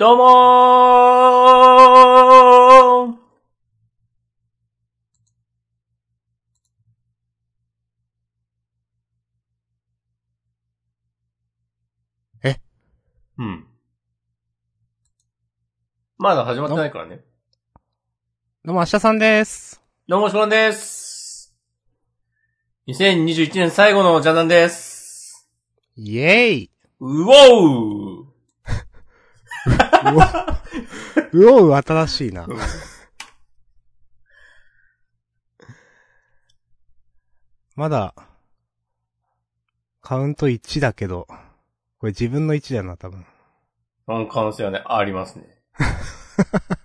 どうもーえ？うん。まだ始まってないからね。どうも、明日さんです。どうも、しこらんです。2021年最後のジャンダンです。イェーイうおー うおう、新しいな。まだ、カウント1だけど、これ自分の1だよな、多分。その可能性はね、ありますね。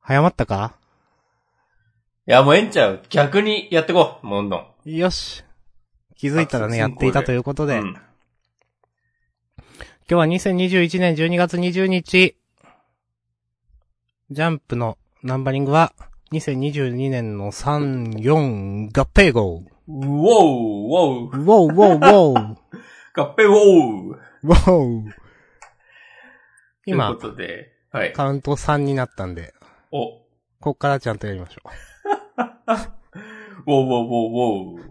早まったか？いや、もうええんちゃう。逆にやってこう。もんどん。よし。気づいたらね、やっていたということで、うん今日は2021年12月20日、ジャンプのナンバリングは、2022年の3、4、合併号。うおーおーウォウウォウウォウ合併おーウォウ今という、ことで、はい。カウント3になったんで、お、こっからちゃんとやりましょウォーウォーウォーウォー。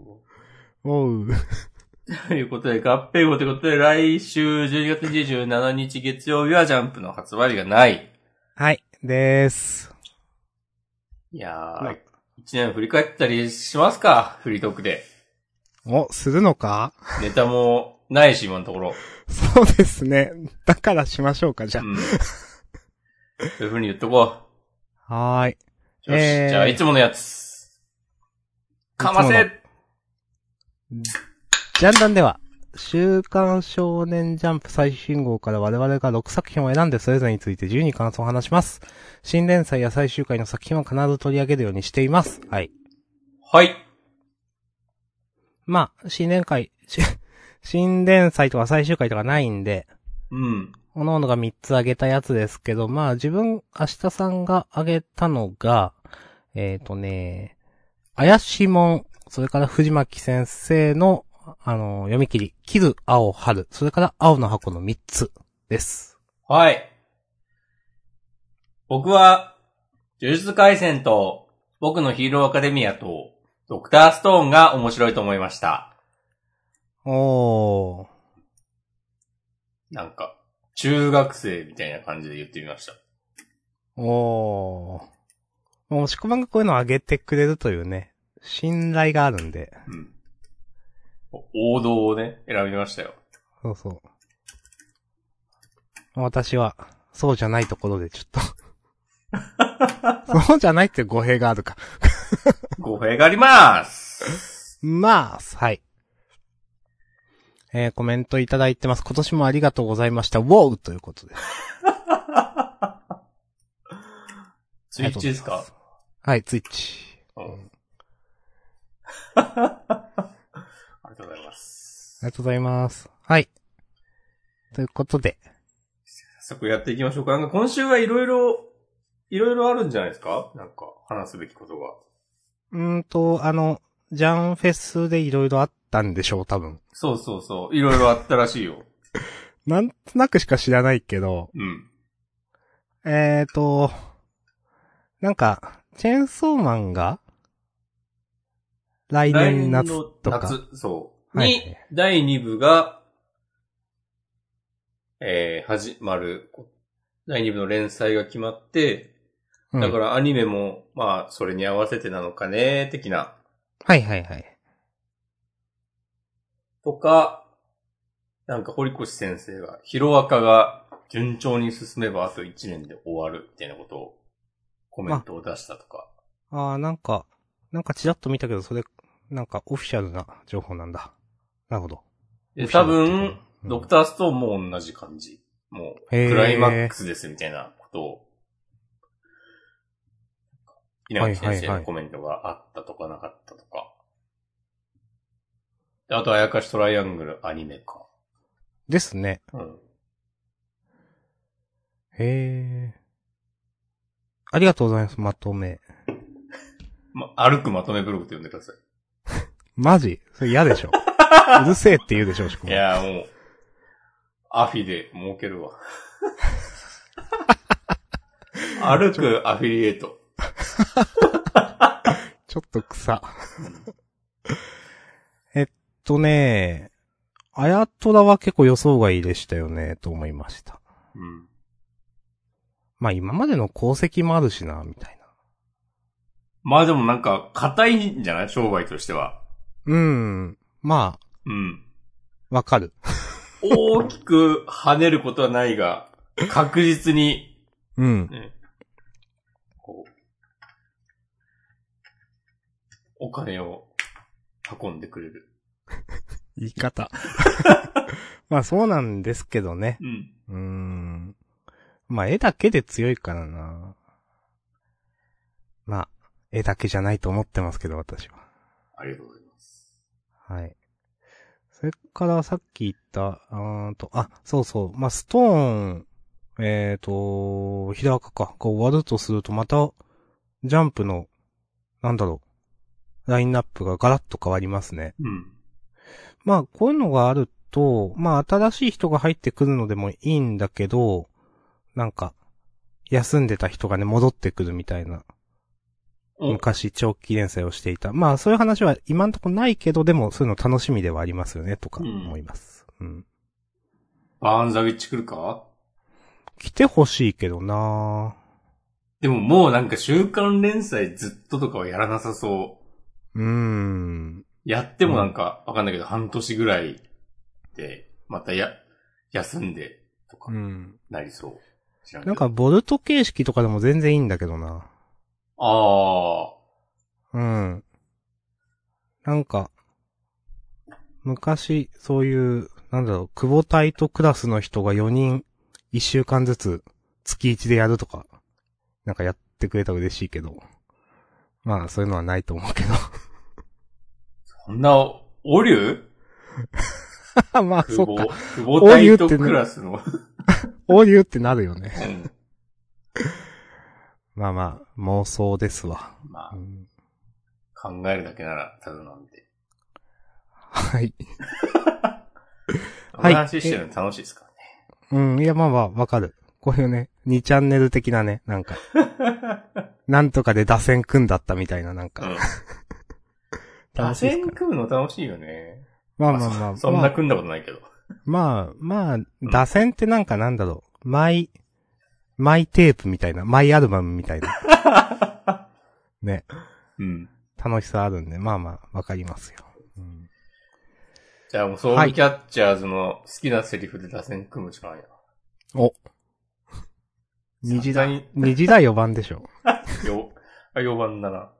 う。ウォウ。ということで、合併号ということで、来週12月27日月曜日はジャンプの発売日がない。はい、でーす。いやまー、一年振り返ったりしますか？フリートークで。お、するのか？ネタもないし、今のところ。そうですね。だからしましょうか、じゃうん。そういう風に言っとこあ。はーい。う。よし、えーじゃあ、いつものやつ。かまいつもせジャンダンでは、週刊少年ジャンプ最新号から我々が6作品を選んでそれぞれについて自由に感想を話します。新連載や最終回の作品は必ず取り上げるようにしています。はい。はい。まあ、新年会、し 新連載とか最終回とかないんで、うん。各々が3つ挙げたやつですけど、まあ自分、明日さんが挙げたのが、えっ、とね、怪しもん、それから藤巻先生の、あの、読み切り、キル、青、春、それから青の箱の3つです。はい。僕は、呪術廻戦と、僕のヒーローアカデミアと、ドクターストーンが面白いと思いました。おー。なんか、中学生みたいな感じで言ってみました。おー。もう、しこまんがこういうのを挙げてくれるというね、信頼があるんで、うん。王道をね、選びましたよ。そうそう。私は、そうじゃないところでちょっと。そうじゃないって語弊があるか。語弊があります。まあ、はい。えー、コメントいただいてます。今年もありがとうございました。ウォーということで。ツイッチですか？はい、ツイッチ。うん。ありがとうございます。ありがとうございます。はい。ということで。早速やっていきましょうか。なんか今週はいろいろ、いろいろあるんじゃないですか？なんか話すべきことが。うーんと、あの、ジャンフェスでいろいろあったんでしょう、多分。そうそうそう。いろいろあったらしいよ。なんとなくしか知らないけど、うん。えーと、なんか、チェーンソーマンが、来来年夏とか。夏、そう。はいに、第2部が、えー、始まる。第2部の連載が決まって、うんだからアニメも、まあ、それに合わせてなのかね、的な。はいはいはい。とか、なんか堀越先生が、ヒロアカが順調に進めばあと1年で終わる、みたいなことを、コメントを出したとか。ああ、なんか、なんかチラッと見たけど、それ、なんかオフィシャルな情報なんだ。なるほど。で、多分、うんドクターストーンも同じ感じ。もう、クライマックスですみたいなことを、稲垣先生のコメントがあったとかなかったとか。であと、あやかしトライアングルアニメか。ですね。うん。へえ。ありがとうございます、まとめ。ま、歩くまとめブログって呼んでください。マジ？それ嫌でしょ うるせえって言うでしょうしかも。いやーもう、アフィで儲けるわ。歩くアフィリエイト。ちょっと草。えっとね、あやとらは結構予想外でしたよね、と思いました。うん。まあ今までの功績もあるしな、みたいな。まあでもなんか、硬いんじゃない？商売としては。うん。まうん。あ、わかる。大きく跳ねることはないが、確実に、うん。ね、こう、お金を運んでくれる。言い方。まあそうなんですけどね。うん。うーん。まあ絵だけで強いからな。まあ、絵だけじゃないと思ってますけど、私は。ありがとうございます。はい。それからさっき言った、あーと、あ、そうそう。まあ、ストーン、えっ、と、日高か、が終わるとすると、また、ジャンプの、なんだろう、ラインナップがガラッと変わりますね。うん。まあ、こういうのがあると、まあ、新しい人が入ってくるのでもいいんだけど、なんか、休んでた人がね、戻ってくるみたいな。お昔長期連載をしていた。まあそういう話は今んとこないけど、でもそういうの楽しみではありますよね、とか思います。うん。バーンザウィッチ来るか？来てほしいけどなでももうなんか週刊連載ずっととかはやらなさそう。うーん。やってもなんか、わかんないけど、半年ぐらいで、またや、休んで、とかう、ん。なりそう。知らけどなんか、ボルト形式とかでも全然いいんだけどなあうん。なんか、昔、そういう、なんだろう、久保タイトクラスの人が4人、1週間ずつ、月1でやるとか、なんかやってくれたら嬉しいけど。まあ、そういうのはないと思うけど。あ、そんな、オリュまあ、そっか。、久保タイトクラスの。オリューってなるよね。うんまあまあ、妄想ですわ。まうんあ、考えるだけなら、ただなんで。はい。この話してるの楽しいですからね。うん、いやまあまあ、わかる。こういうね、2チャンネル的なね、なんか、なんとかで打線組んだったみたいな、なんか、うん。打線。組むの楽しいよね。まあまあまあ、そんまあ、な組んだことないけど。まあ、まあ、打線ってなんかなんだろう、マイ、マイテープみたいな、マイアルバムみたいな。ね、うん。楽しさあるんで、まあまあ、わかりますよ。うんじゃあもう、ソウルキャッチャーズの好きなセリフで打線組むしかないな。お。虹だ、に、虹だ4番でしょ。よ、あ、4番だな。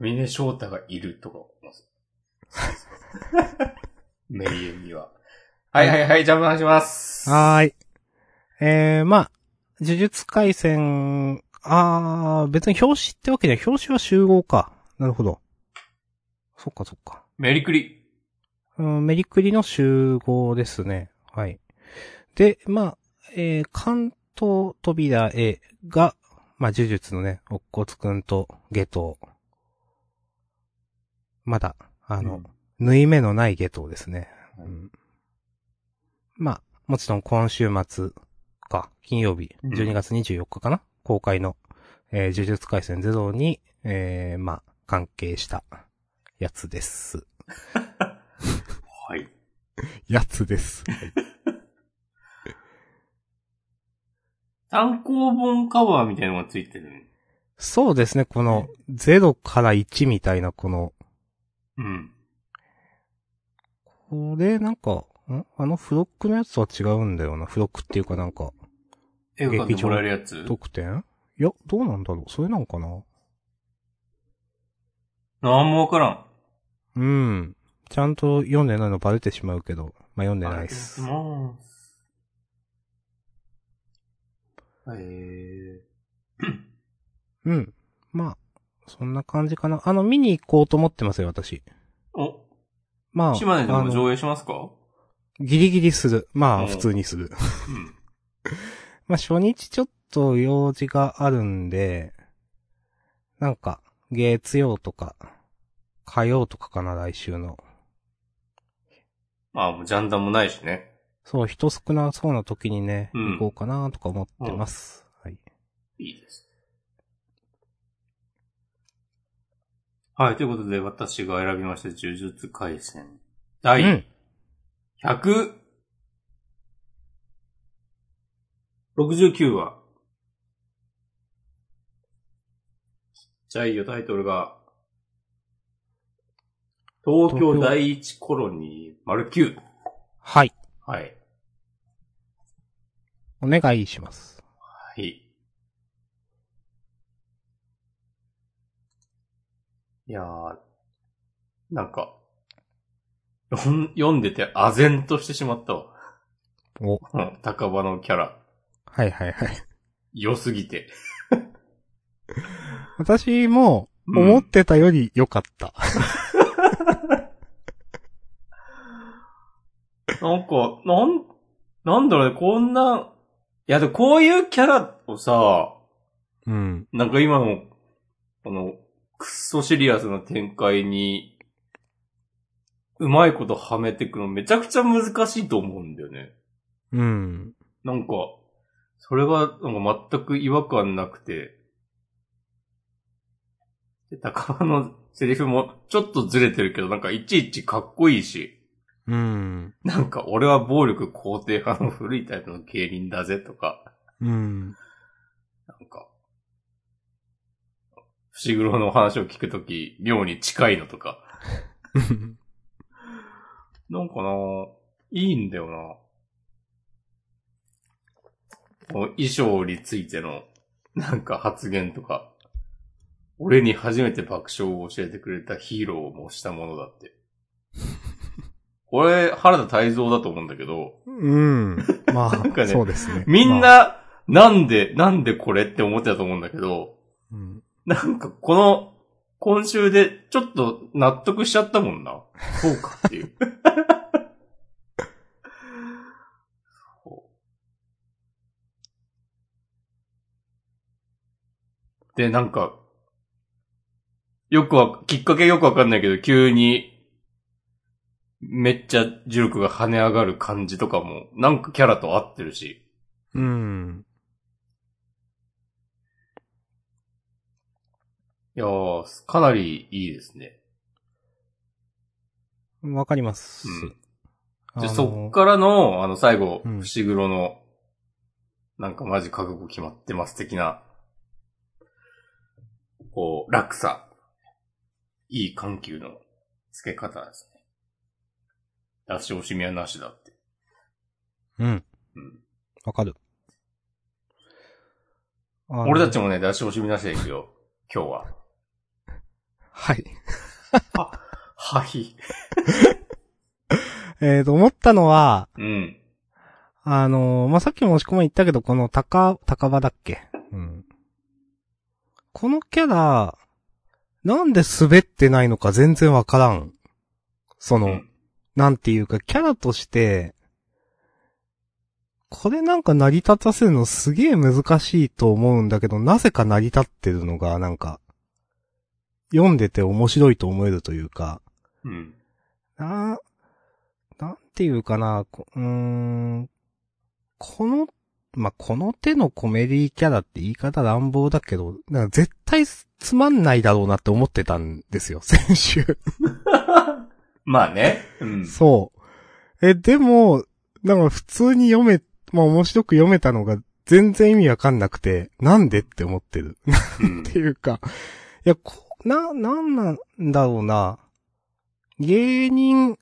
上根翔太がいるとか思います。名言には。はいはいはい、じゃあお願いします。はーい。えー、まあ、呪術回戦、あー、別に表紙ってわけじゃ。表紙は集合か。なるほど。そっかそっか。メリクリ。うん、メリクリの集合ですね。はい。で、まあ、えー、関東扉絵が、まあ、呪術のね、おっこつくんと下等。まだ、あの、縫い目のない下等ですね。はいうんまあ、もちろん今週末か、金曜日、うん12月24日かな、公開の、えー呪術回戦ゼロに、えー、まあ、関係したやつです。はい。やつです。単行本カバーみたいなのがついてる。そうですね、この0から1みたいなこの、うん。これなんか、ん？あのフロックのやつとは違うんだよな。フロックっていうかなんか、絵を描いてもらえるやつ？特典？いや、どうなんだろうそれなんかな？なんもわからん。うん。ちゃんと読んでないのバレてしまうけど、まあ、読んでないっす。ありがとう。えうん。まあ、そんな感じかな。あの、見に行こうと思ってますよ、私。ー、お、まあ、島根でも上映しますか？ギリギリする。まあ、うん普通にする。うん。まあ、初日ちょっと用事があるんで、なんか、月曜とか、火曜とかかな、来週の。まあ、もうジャンダンもないしね。そう、人少なそうな時にね、うん行こうかなとか思ってます。はい。いいです。はい、ということで、私が選びました、呪術回戦。う第ん。169話。ちっちゃいよ、タイトルが。東京第一コロニー、丸9。はい。はい。お願いします。はい。いやー、なんか、読んでて唖然としてしまったわ。お、うん高場のキャラ、はいはいはい。良すぎて。私も、うん思ってたより良かった。なんか、なん、なんだろうね、こんな、いやでもこういうキャラをさ、うん。なんか今の、この、クッソシリアスな展開に、うまいことはめてくのめちゃくちゃ難しいと思うんだよね。うん。なんか、それはなんか全く違和感なくて、で高間のセリフもちょっとずれてるけど、なんかいちいちかっこいいし、うん。なんか俺は暴力肯定派の古いタイプの競輪だぜとか、うん。なんか、伏黒の話を聞くとき、妙に近いのとか、なんかな、いいんだよな。この衣装についての、なんか発言とか、俺に初めて爆笑を教えてくれたヒーローを模したものだって。これ、原田泰造だと思うんだけど、うん。まあ、なんかねそうですね。みんまあ、な、なんで、なんでこれって思ってたと思うんだけど、うんなんかこの、今週でちょっと納得しちゃったもんな。そうかっていう。で、なんか、よくわ、きっかけよくわかんないけど、急に、めっちゃ重力が跳ね上がる感じとかも、なんかキャラと合ってるし。うん。いやー、かなりいいですね。わかります。うんあので、そっからの、あの、最後、うん伏黒の、なんかマジ覚悟決まってます的な、こう、落差。いい緩急の付け方ですね。出し惜しみはなしだって。うん。うん。わかる。俺たちもね、出し惜しみなしでいくよ。今日は。はい。はい。えーと、思ったのは、うん。あのーまあ、さっきも押し込ま言ったけど、この高、高場だっけ？うん。このキャラ、なんで滑ってないのか全然わからん。その、うんなんていうか、キャラとして、これなんか成り立たせるのすげえ難しいと思うんだけど、なぜか成り立ってるのが、なんか、読んでて面白いと思えるというか、うん。な、なんていうかな、こうーん、この、まあ、この手のコメディキャラって言い方乱暴だけど、なんか絶対つまんないだろうなって思ってたんですよ、先週。まあね。うん。そう。え、でも、なんか普通に読め、まあ面白く読めたのが全然意味わかんなくて、なんでって思ってる。うん っていうか、いや、こ、な、なんなんだろうな。芸人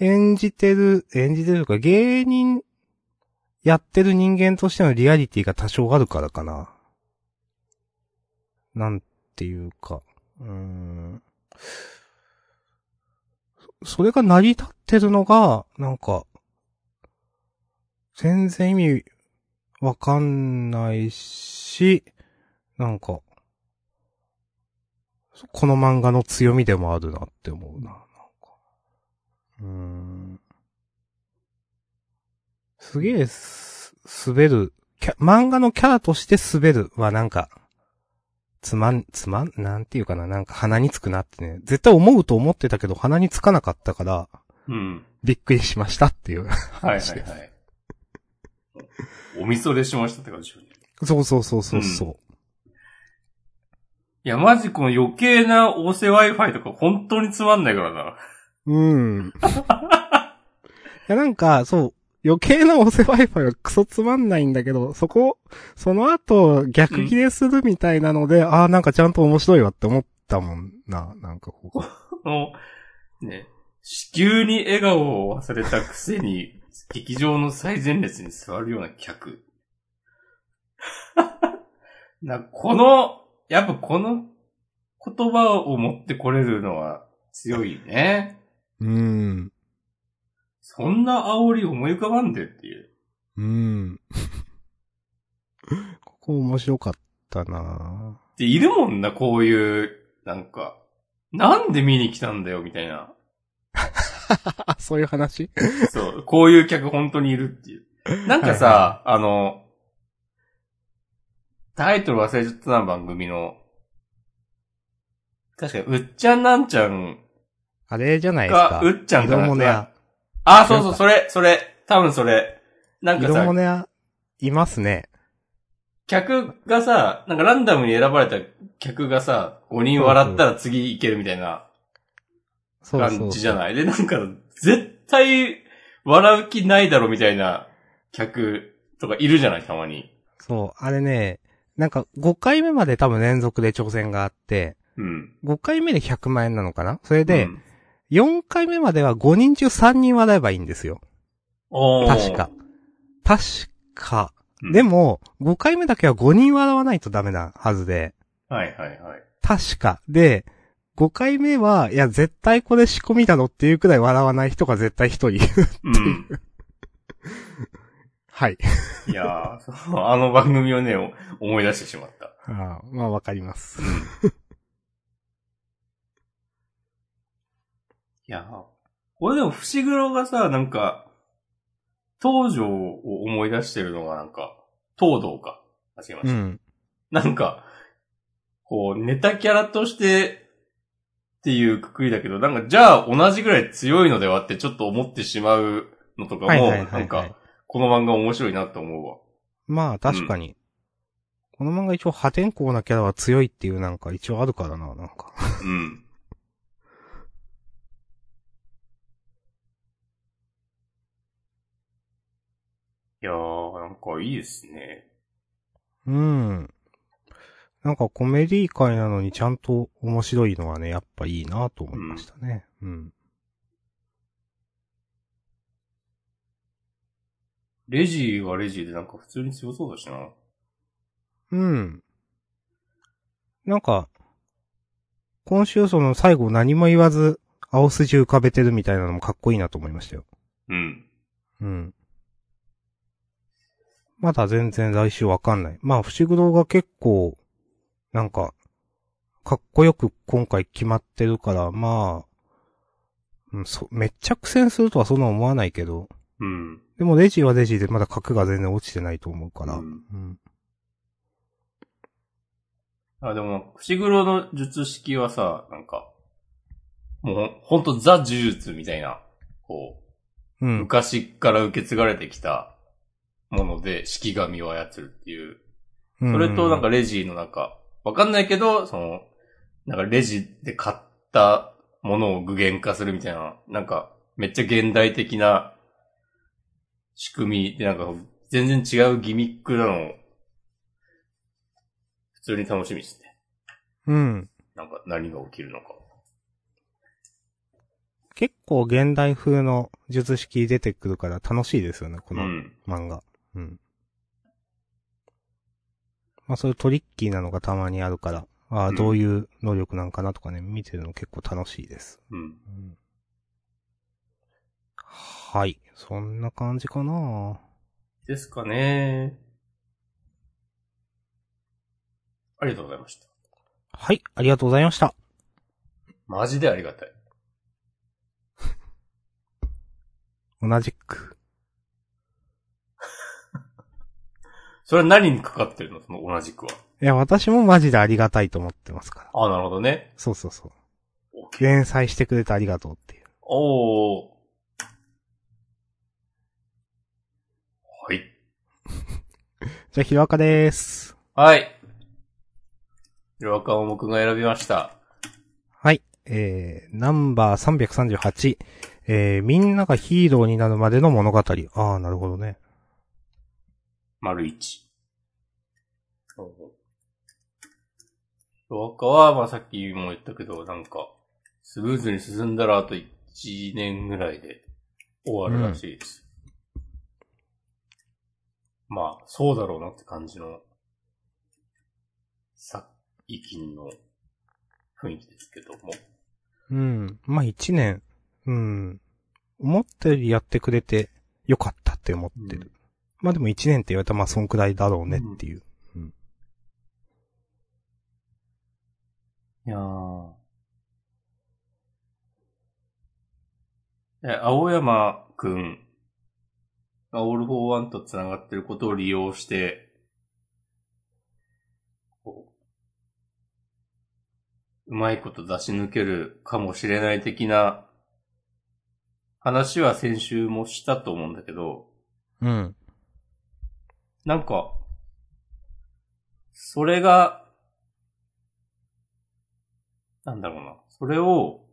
演じてる、演じてるか、芸人やってる人間としてのリアリティが多少あるからかな。なんていうか、うーん。それが成り立ってるのが、なんか、全然意味わかんないし、なんか、この漫画の強みでもあるなって思うな、なんか。うーん。すげえす、滑る、漫画のキャラとして滑るはなんか、つまん、つまん、なんていうかな、なんか鼻につくなってね。絶対思うと思ってたけど鼻につかなかったから、うん。びっくりしましたっていう。はいはいはい。おみそれしましたって感じ。そうそうそうそうそう。いや、マジこの余計な合成 Wi-Fi とか本当につまんないからな。うん。いや、なんか、そう、余計なおせ Wi-Fi はクソつまんないんだけど、そこ、その後、逆切れするみたいなので、ああ、なんかちゃんと面白いわって思ったもんな、なんかこう。この、ね、子宮に笑顔を忘れたくせに、劇場の最前列に座るような客。な、この、やっぱこの言葉を持ってこれるのは強いね。うん。そんな煽り思い浮かばんでっていう。うん。ここ面白かったなで、いるもんな、こういう、なんか、なんで見に来たんだよ、みたいな。あ、そういう話？そう、こういう客本当にいるっていう。なんかさ、あの、タイトル忘れちゃったな、番組の。確かに、うっちゃんなんちゃんあれじゃないですがか。、うっちゃんかな。色物屋。あ、そうそう、それ、それ、多分それ。なんか色さ、物屋、いますね。客がさ、なんかランダムに選ばれた客がさ、5人笑ったら次行けるみたいなそうそうそう。感じじゃない？で、なんか、絶対笑う気ないだろみたいな客とかいるじゃない、たまに。そう、あれね、なんか5回目まで多分連続で挑戦があって、うん。5回目で100万円なのかな？それでう、ん4回目までは5人中3人笑えばいいんですよ。確か。。確か。うんでも、5回目だけは5人笑わないとダメなはずで、はいはいはい。確か。で、5回目は、いや、絶対これ仕込みだろっていうくらい笑わない人が絶対1人。うん。はい。いやー、あの番組をね、お思い出してしまった。ああまあわかります。いやー、これでも伏黒がさ、なんか、東条を思い出してるのがなんか、東堂か。間違えました。うん。なんか、こう、ネタキャラとしてっていうくくりだけど、なんか、じゃあ同じぐらい強いのではってちょっと思ってしまうのとかも、なんか、この漫画面白いなって思うわ。まあ確かに。この漫画一応破天荒なキャラは強いっていうなんか一応あるからな、なんか。うん。いやー、なんかいいですね。うん。なんかコメディ界なのにちゃんと面白いのはね、やっぱいいなと思いましたね。うん。レジーはレジーでなんか普通に強そうだしな。うん。なんか、今週その最後何も言わず、青筋浮かべてるみたいなのもかっこいいなと思いましたよ。うん。うん。まだ全然来週わかんない。まあ、伏黒が結構、なんか、かっこよく今回決まってるから、まあ、うん、そ、めっちゃ苦戦するとはそんな思わないけど、うん。でもレジはレジでまだ角が全然落ちてないと思うから、ううんん。あ、でも、伏黒の術式はさ、なんか、もうほんとザ呪術みたいな、こう、うん。昔から受け継がれてきたもので、式神を操るっていう。そそれとなんか、レジのなんか、わかんないけど、その、なんかレジで買ったものを具現化するみたいな、なんか、めっちゃ現代的な仕組みで、なんか、全然違うギミックなのを、普通に楽しみですね。うん。なんか、何が起きるのか。結構現代風の術式出てくるから楽しいですよね、このうん。漫画。うん。まあそういうトリッキーなのがたまにあるから、ああ、うんどういう能力なんかなとかね、見てるの結構楽しいです。うん。うん、はい。そんな感じかなですかね。ありがとうございました。はい、ありがとうございました。マジでありがたい。同じく。それは何にかかってるの？その同じくは。いや、私もマジでありがたいと思ってますから。ああ、なるほどね。そうそうそう。連載してくれてありがとうっていう。おー。じゃあ、ひろあかでーす。はい。ヒロアカを僕が選びました。はい。えー、ナンバー338。えー、みんながヒーローになるまでの物語。ああ、なるほどね。丸一。ヒロアカは、まあさっきも言ったけど、なんか、スムーズに進んだらあと1年ぐらいで終わるらしいです。まあ、そうだろうなって感じの、さ、意近の雰囲気ですけども。うん。まあ、一年。うん。思ったよりやってくれてよかったって思ってる。うんまあでも一年って言われたらまあそんくらいだろうねっていう。いやー。え、青山くんがオールフォーワンと繋がってることを利用して、こう、うまいこと出し抜けるかもしれない的な話は先週もしたと思うんだけど、うん。なんか、それが、なんだろうな。それを、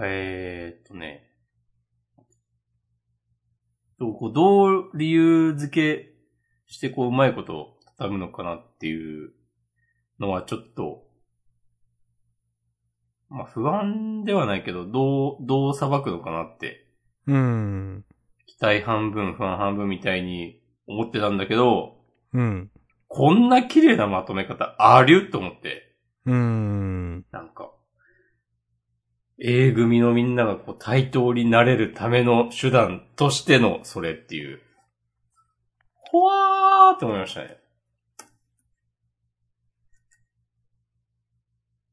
えーっとね、どうこうどう理由付けしてこううまいことを畳むのかなっていうのはちょっと、まあ不安ではないけど、どう、どう裁くのかなってうん。期待半分、不安半分みたいに思ってたんだけど、うん。こんな綺麗なまとめ方ある？と思って、うん。なんか、A 組のみんながこう対等になれるための手段としてのそれっていう。ほわーって思いましたね。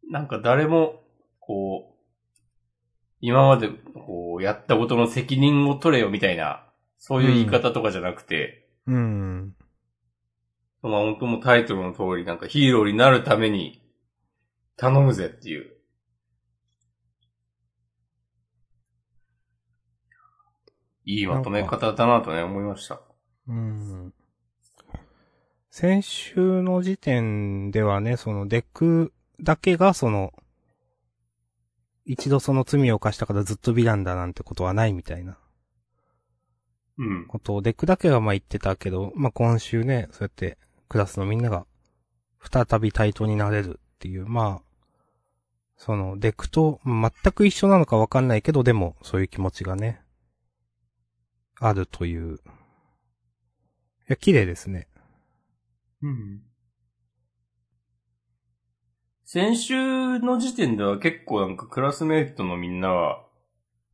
なんか誰も、こう、今までこうやったことの責任を取れよみたいな、そういう言い方とかじゃなくて、うん。まあ本当もうタイトルの通りなんかヒーローになるために頼むぜっていう。いいまとめ方だなとね、思いました。うん。先週の時点ではね、そのデクだけがその、一度その罪を犯したからずっとヴィランだなんてことはないみたいなうん。ことをデクだけがまあ言ってたけど、まあ今週ね、そうやってクラスのみんなが再び対等になれるっていう、まあ、そのデクと全く一緒なのかわかんないけど、でもそういう気持ちがね、あるという。いや、綺麗ですね。うん。先週の時点では結構なんかクラスメイトのみんなは、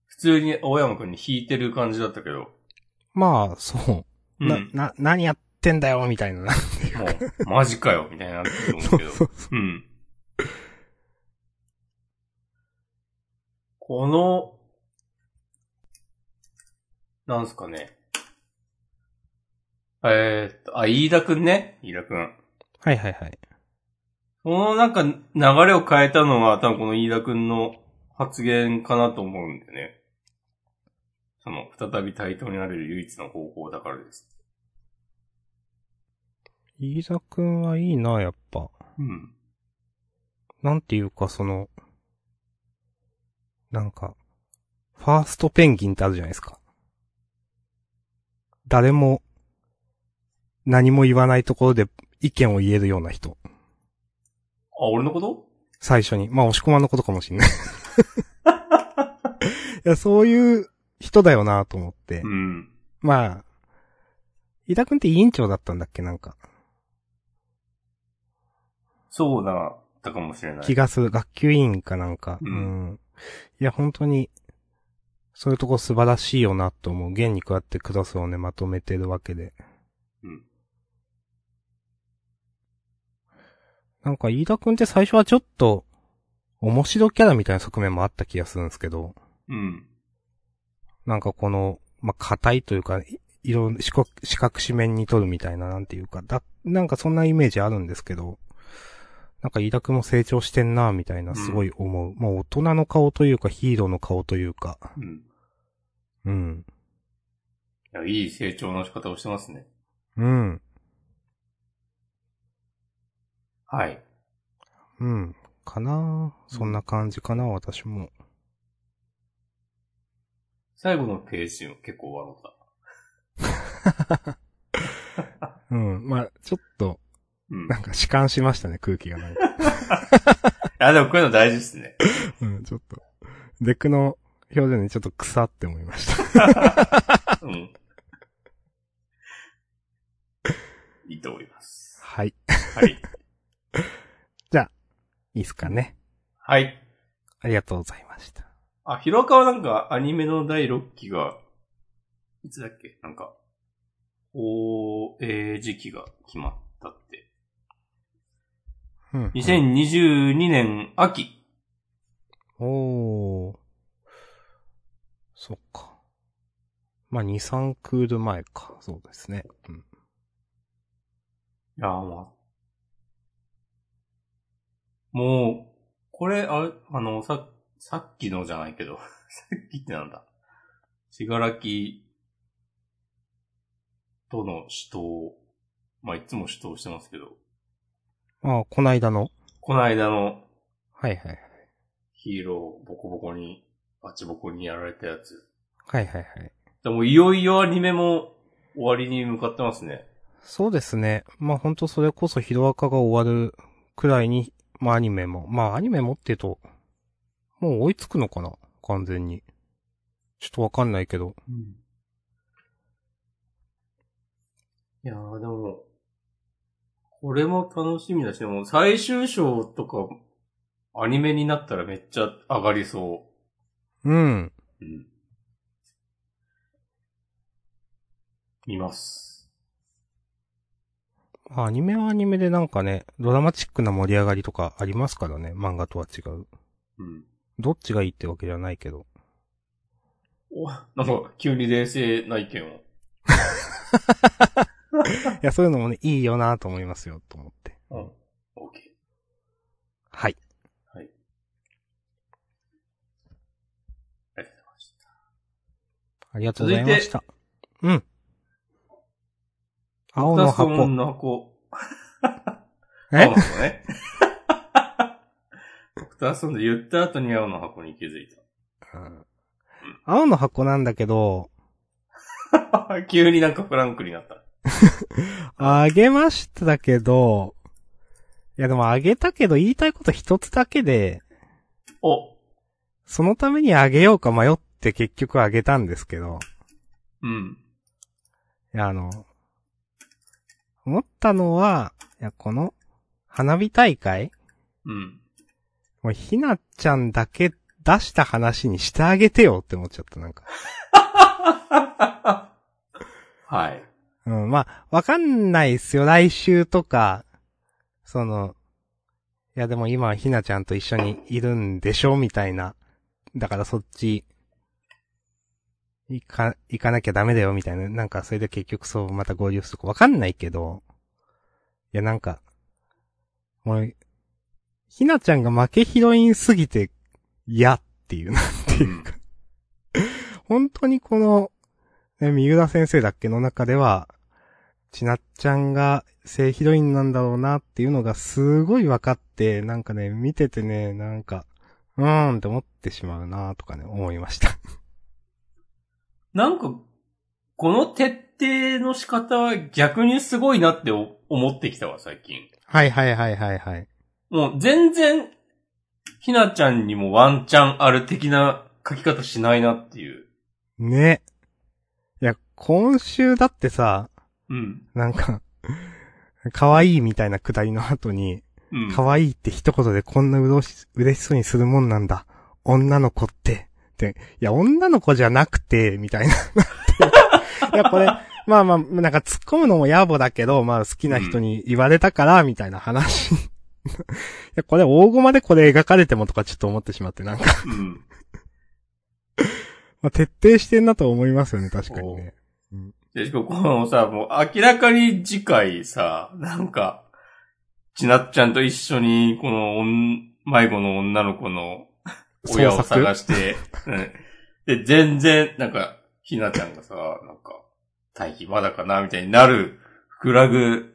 普通に青山くんに引いてる感じだったけど、まあ、そう。うん。な、な、何やってんだよ、みたいな。もう、マジかよ、みたいになってると思うけど。そううん。この、なんすかね。えーっと、あ、飯田くんね？飯田くん。はいはいはい。このなんか流れを変えたのは多分この飯田くんの発言かなと思うんでね。その、再び対等になれる唯一の方法だからです。飯田くんはいいな、やっぱ。うん。なんていうか、その、なんか、ファーストペンギンってあるじゃないですか。誰も、何も言わないところで意見を言えるような人。あ、俺のこと？最初に。まあ、押し込まんのことかもしんない。いや、そういう人だよなと思って。うん。まあ、飯田くんって委員長だったんだっけ？なんか。そうだったかもしれない。気がする。学級委員かなんか。うんいや、本当に、そういうとこ素晴らしいよなと思う。現にこうやってクラスをね、まとめてるわけで。うん。なんか、飯田くんって最初はちょっと、面白キャラみたいな側面もあった気がするんですけど、うん。なんかこの、まあ、硬いというか、いいろ、四角、四角四面に取るみたいな、なんていうか、だ、なんかそんなイメージあるんですけど、なんか飯田くんも成長してんな、みたいな、すごい思う。もう大人の顔というか、ヒーローの顔というか、うん。うん。や、いい成長の仕方をしてますね。うん。はい。うん。かなそんな感じかな、私も。最後のページも結構笑った。うん。まあ、ちょっと、うん。いなんか弛緩しましたね、空気がなんか。や、でもこういうの大事ですね。うん、ちょっと。デクの表情にちょっと草って思いました。うん。いいと思います。はい。はい。いいっすかね。はい。ありがとうございました。あ、ヒロアカはなんかアニメの第6期が、いつだっけ？なんか、放映時期が決まったって。うん。2022年秋。おー。そっか。まあ、2、3クール前か。そうですね。うん。いやーまあ。もう、これ、あ、あの、さ、さっきのじゃないけど、さっきってなんだ。しがらきとの死闘。まあ、いつも死闘してますけど、あ、こないだの？この間のはいはいはい。ヒーローボコボコに、バチボコにやられたやつ。はいはいはい。でもいよいよアニメも終わりに向かってますね。そうですね。まあほんとそれこそヒロアカが終わるくらいに、まあアニメも、まあアニメもって言うと、もう追いつくのかな？完全に。ちょっとわかんないけど。いやーでも、これも楽しみだし、でも最終章とか、アニメになったらめっちゃ上がりそうん。う。うん。見ます。まあアニメはアニメでなんかね、ドラマチックな盛り上がりとかありますからね。漫画とは違う。うん。どっちがいいってわけじゃないけど。お、なんか、急に冷静な意見を。いや、そういうのもね、いいよなと思いますよ、と思って。うん。オッケー。はい。はい。ありがとうございました。ありがとうございました。うん。青の箱。ンの箱。え？青の箱ね。ドクターストーンで言った後に青の箱に気づいうん青の箱なんだけど、た。急になんかフランクになった。あげましたけど、いやでもあげたけど言いたいこと一つだけで、おそのためにあげようか迷って結局あげたんですけど、うん。いやあの、思ったのは、いやこの、花火大会うん。もうひなちゃんだけ出した話にしてあげてよって思っちゃった、なんか。はい。うん、まあ、わかんないっすよ。来週とか、その、いやでも今はひなちゃんと一緒にいるんでしょみたいな。だからそっち、行か、行かなきゃダメだよみたいな。なんかそれで結局そうまた合流するかわかんないけど、いやなんか、もう、ひなちゃんが負けヒロインすぎて嫌っていう、なんていうか。本当にこの、ね、三浦先生だっけの中では、ちなっちゃんが正ヒロインなんだろうなっていうのがすごい分かって、なんかね、見ててね、なんか、うーんって思ってしまうなとかね、思いました。なんか、この徹底の仕方は逆にすごいなってお思ってきたわ、最近。はいはいはいはいはい。もう全然、ひなちゃんにもワンチャンある的な書き方しないなっていう。ね。いや、今週だってさ、うん。なんか、可愛いみたいなくだりの後に、うん。可愛いって一言でこんなうろし、嬉しそうにするもんなんだ。女の子って。いや、女の子じゃなくて、みたいな。い や、これ、まあまあ、なんか突っ込むのも野暮だけど、まあ好きな人に言われたから、みたいな話。いや、これ大駒でこれ描かれてもとかちょっと思ってしまって、なんか、うん。まあ、徹底してんなと思いますよね、確かにね。で、しかもこのさ、もう明らかに次回さ、なんか、ちなっちゃんと一緒に、このおん、迷子の女の子の親を探して、うん、で、全然、なんか、ひなちゃんがさ、なんか、大気まだかなみたいになるフラグ、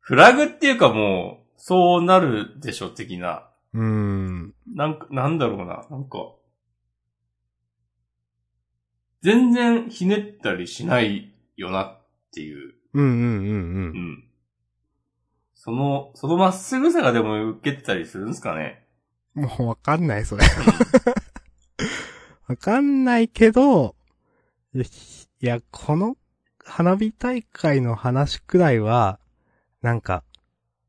フラグっていうかもう、そうなるでしょ、的な。うーん。なんか、なんだろうな、なんか、全然ひねったりしないよなっていう。うんうんうんう。うんん。その、そのまっすぐさがでも受けてたりするんですかね。もうわかんない、それ。わかんないけど、いやこの花火大会の話くらいは、なんか、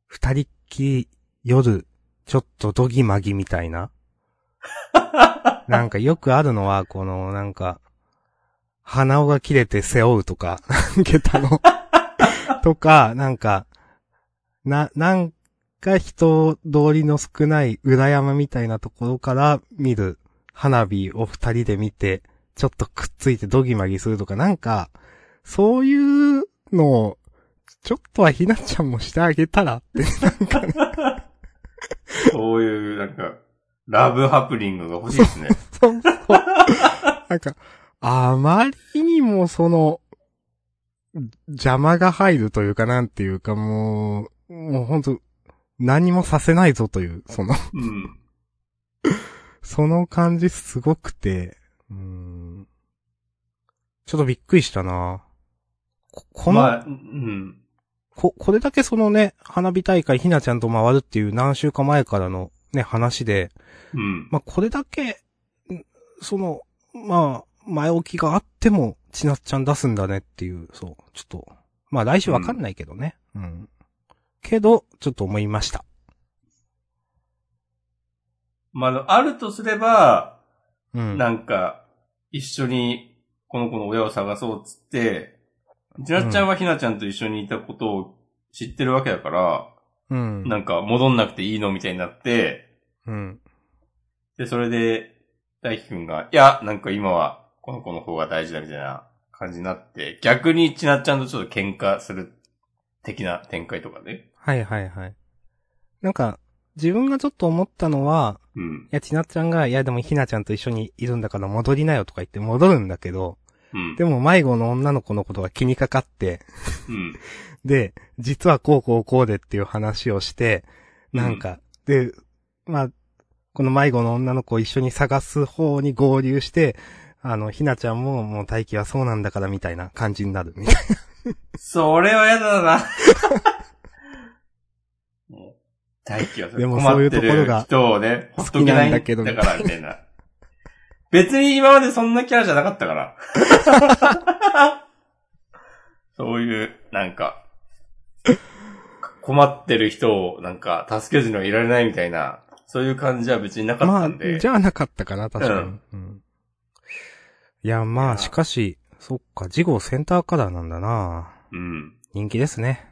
二人っきり夜、ちょっとドギマギみたいな。なんかよくあるのは、この、なんか、鼻緒が切れて背負うとか、下駄の。とか、なんか、な、なんか人通りの少ない裏山みたいなところから見る花火を二人で見て、ちょっとくっついてドギマギするとか、なんか、そういうのを、ちょっとはひなちゃんもしてあげたらって、なんかね、そういう、なんか、ラブハプニングが欲しいですね。そうそう。なんか、あまりにもその、邪魔が入るというかなんていうかもう、もうほんと、何もさせないぞという、その、うん。その感じすごくて、うーん。ちょっとびっくりしたなここの、まあ、うん。こ、これだけそのね、花火大会ひなちゃんと回るっていう何週間前からのね、話で、うん。まあ、これだけ、んその、まあ、前置きがあっても、ちなっちゃん出すんだねっていう、そう、ちょっと、まあ来週わかんないけどね。うん。けど、ちょっと思いました。まあ、あるとすれば、うん。なんか、一緒に、この子の親を探そうっつって、ちなっちゃんはひなちゃんと一緒にいたことを知ってるわけだから、うん。なんか戻んなくていいのみたいになって、うん。で、それで、大輝くんが、いや、なんか今はこの子の方が大事だみたいな感じになって、逆にちなっちゃんとちょっと喧嘩する的な展開とかね。はいはいはい。なんか、自分がちょっと思ったのは、うんい。や、ちなっちゃんが、いやでもひなちゃんと一緒にいるんだから戻りなよとか言って戻るんだけど、うん。でも迷子の女の子のことが気にかかって、うん。で、実はこうこうこうでっていう話をして、なんか、で、まあ、この迷子の女の子を一緒に探す方に合流して、あの、ひなちゃんももう大輝はそうなんだからみたいな感じになるみたいそれは嫌だな。もう大気はそれでもそういう困ってるところが人をね、ほっとけなないんだけどだから、みたいな。別に今までそんなキャラじゃなかったから。そういう、なんか、困ってる人をなんか助けずにはいられないみたいな、そういう感じは別になかっまあたんで。、じゃあなかったかな、確かに。うんうんいや、まあ、しかし、そっか、次号センターカラーなんだなうん。人気ですね。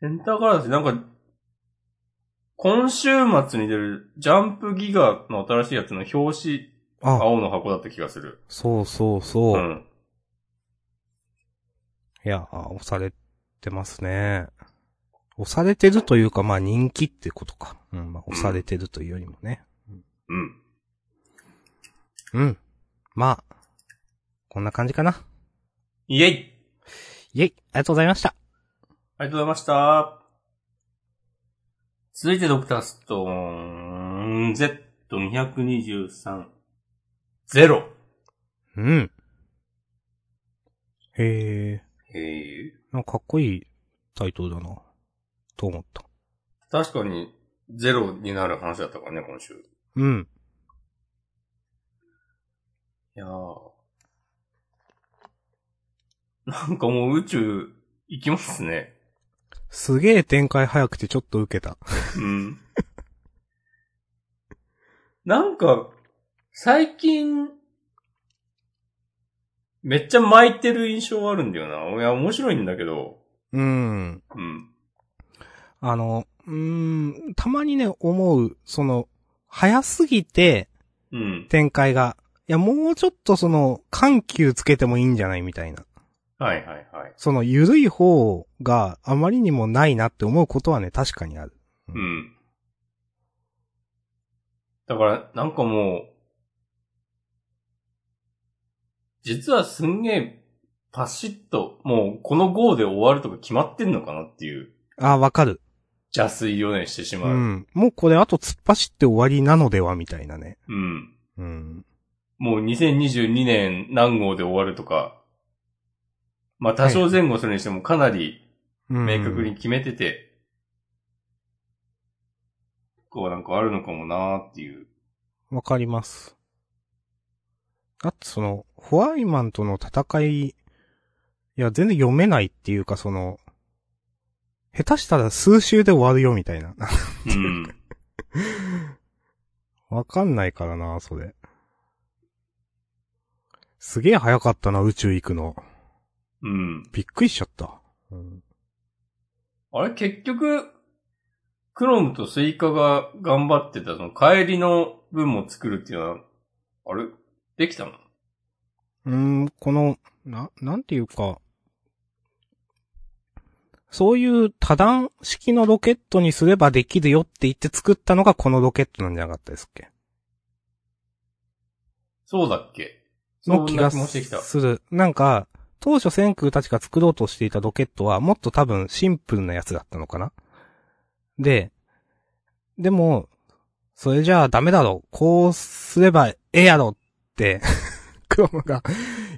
センターカラーですなんか、今週末に出るジャンプギガの新しいやつの表紙、あ、青の箱だった気がする。そうそうそう。うん。いや、あ押されてますね。押されてるというか、まあ人気ってことか。うん、まあ押されてるというよりもね。うん。うん。まあ、こんな感じかな。イェイイェイ、ありがとうございました。ありがとうございました。続いてドクターストーン Z223 ゼロ。うん。へえ、へえ。なんかかっこいいタイトルだな。と思った。確かにゼロになる話だったからね、今週。いうん。やー。なんかもう宇宙行きますね。すげえ展開早くてちょっと受けた。うん。なんか、最近、めっちゃ巻いてる印象あるんだよな。いや、面白いんだけど。うん。うん。あの、うーん、たまにね、思う、その、早すぎてうん。展開が、いや、もうちょっとその、緩急つけてもいいんじゃないみたいな。はいはいはい。その、ゆるい方があまりにもないなって思うことはね、確かにある。うん。だから、なんかもう、実はすんげえパシッと、もうこの号で終わるとか決まってんのかなっていうあ、わかる。邪推をね、してしうまう。ん。もうこれあと突っ走って終わりなのではみたいなね。うん。うん。もう2022年何号で終わるとか、まあ多少前後するにしてもかなりうん明確に決めてて、こうなんかあるのかもなーっていう。わかります。だってその、ホワイマンとの戦い、いや、全然読めないっていうかその、下手したら数週で終わるよみたいな。うん。わかんないからな、それ。すげえ早かったな、宇宙行くの。うん。びっくりしちゃった。うん、あれ？結局、クロムとスイカが頑張ってたその帰りの分も作るっていうのは、あれ？できたの？うーん、この、な、なんていうか、そういう多段式のロケットにすればできるよって言って作ったのがこのロケットなんじゃなかったですっけ？そうだっけ？の気が。する。なんか、当初千空たちが作ろうとしていたロケットはもっと多分シンプルなやつだったのかな？で、でも、それじゃあダメだろ。こうすればええやろって、クロムが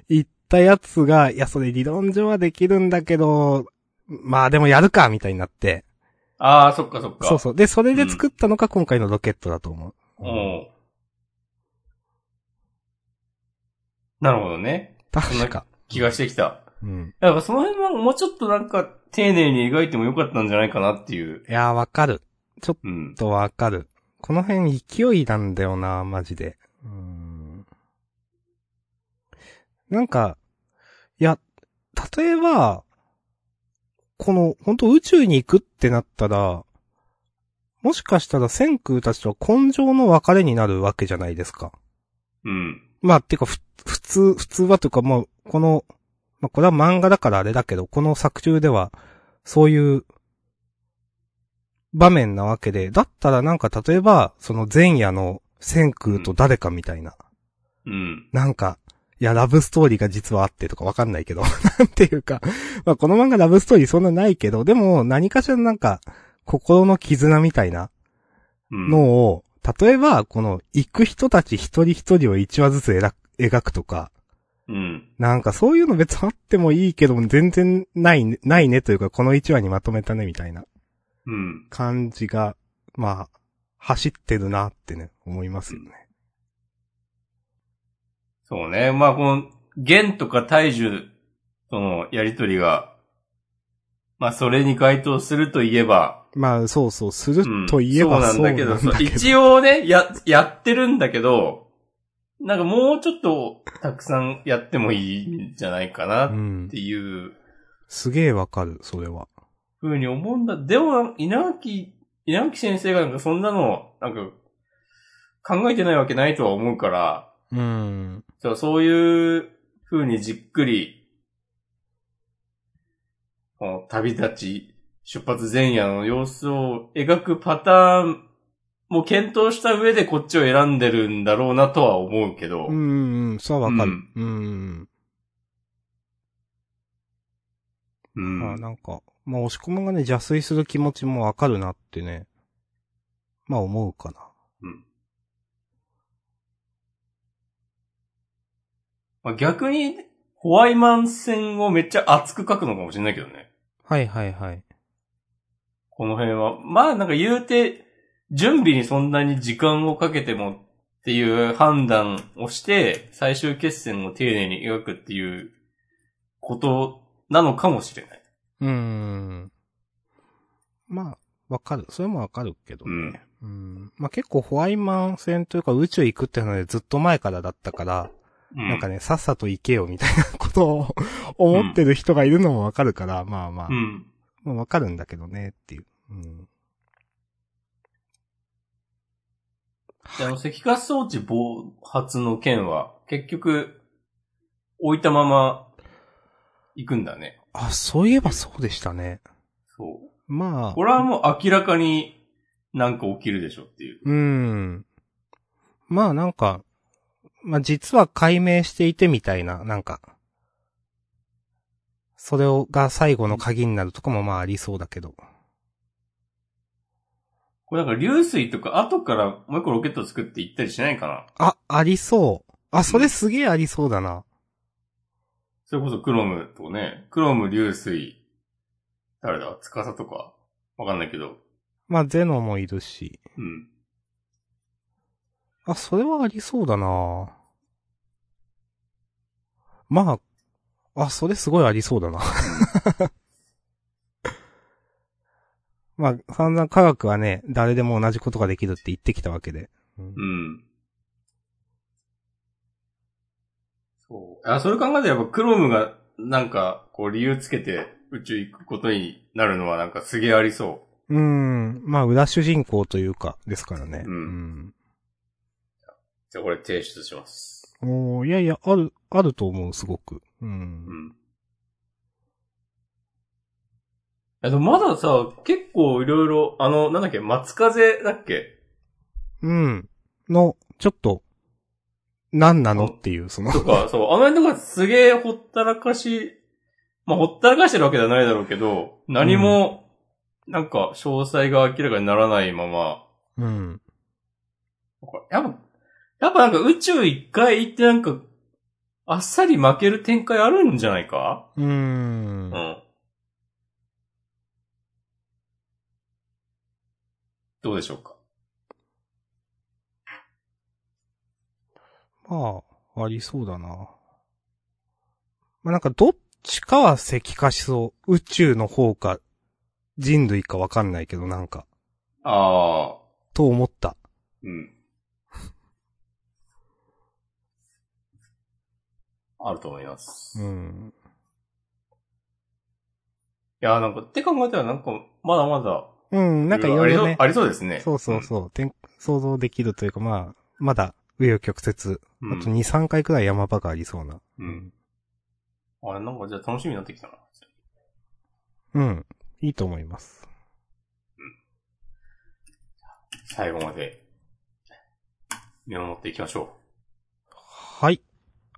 言ったやつが、いや、それ理論上はできるんだけど、まあでもやるか、みたいになって。ああ、そっかそっか。そうそう。で、それで作ったのが今回のロケットだと思う。おうなるほどね。確か。気がしてきた。うん。だからその辺はもうちょっとなんか丁寧に描いてもよかったんじゃないかなっていう。いやー、わかる。うん。とわかる。この辺勢いなんだよな、マジで。うーん。なんか、いや、例えば、この、本当宇宙に行くってなったら、もしかしたら千空たちとは根性の別れになるわけじゃないですか。うん。まあ、てか、通、普通はというかもう、この、まあ、これは漫画だからあれだけど、この作中では、そういう、場面なわけで、だったらなんか例えば、その前夜の千空と誰かみたいな、うん。なんか、いや、ラブストーリーが実はあってとかわかんないけど、なんていうか、まあ、この漫画ラブストーリーそんなないけど、でも何かしらなんか、心の絆みたいなうん。のを、例えば、この、行く人たち一人一人を一話ずつ描描くとか、うん。なんかそういうの別にあってもいいけど、全然ないね、ないねというか、この1話にまとめたねみたいなうん。感じが、まあ、走ってるなってね、思いますよね。そうね。まあこの、弦とか大樹とのやりとりが、まあそれに該当するといえば、まあ、そうそう、するうんと言えばそうなんだけど、そうなんだけど一応ね、や、やってるんだけど、なんかもうちょっとたくさんやってもいいんじゃないかなっうんて。いうすげえわかる、それは。ふうに思うんだ。でも、稲垣、稲垣先生がなんかそんなの、なんか、考えてないわけないとは思うから、うん。そうそういう風にじっくり、この旅立ち、出発前夜の様子を描くパターンも検討した上でこっちを選んでるんだろうなとは思うけど、うん、うん、そうはわかる。うん。うんまあ、なんか、まあ、押し込むがね、邪推する気持ちもわかるなってね。まあ、思うかな。まあ、逆に、ホワイマン戦をめっちゃ熱く書くのかもしれないけどね。はいはいはい。この辺は。まあなんか言うて、準備にそんなに時間をかけてもっていう判断をして、最終決戦を丁寧に描くっていうことなのかもしれない。うーん。まあ、わかる。それもわかるけどね。うん。まあ結構ホワイマン戦というか宇宙行くってのでずっと前からだったから、うん、なんかね、さっさと行けよみたいなことを思ってる人がいるのもわかるから、まあまあ、うん。まあわかるんだけどねっていう。うん。であの、赤ガス装置暴発の件は、結局、置いたまま、行くんだね。あ、そういえばそうでしたね。そう。まあ、これはもう明らかになんか起きるでしょっていう。うーん。まあなんか、まあ実は解明していてみたいな、なんか、それを、が最後の鍵になるとかもまあありそうだけど。これなんか流水とか後からもう一個ロケット作って行ったりしないかなあ、ありそう。あ、それすげえありそうだな。それこそクロムとね、クロム流水、誰だ？司とかわかんないけど。まあ、ゼノもいるし。うん。あ、それはありそうだなまあ、あ、それすごいありそうだな。まあ、散々科学はね、誰でも同じことができるって言ってきたわけで。うんうん。そう。あ、それ考えたらやっぱクロムがなんかこう理由つけて宇宙行くことになるのはなんかすげえありそうーん。まあ、裏主人公というか、ですからね。うんう。じゃあこれ提出します。うん、おーいやいや、ある、あると思う、すごく。うん。うん。いやでもまださ、結構いろいろ、あの、なんだっけ、松風だっけ？うん。の、ちょっと、何なの？っていう、その、とか、そう、あの辺とかすげえほったらかし、まあ、ほったらかしてるわけではないだろうけど、何も、なんか、詳細が明らかにならないまま、うん。やっぱ、やっぱなんか宇宙一回行ってなんか、あっさり負ける展開あるんじゃないか？うーんう。ん。どうでしょうか？まあ、ありそうだな。まあなんかどっちかは石化しそう。宇宙の方か、人類かわかんないけどなんか、ああ、と思った。うん。あると思います。いうん。や、なんか、って考えたらなんか、まだまだ、うん、なんかいろいろね。ありそうありそうですね。そうそうそう。てん想像できるというかまあ、まだ、上余曲折。うん。あと2、3回くらい山場がありそうな。うん。あれ、なんかじゃあ楽しみになってきたな。うん。いいと思います。最後まで、見守っていきましょはい。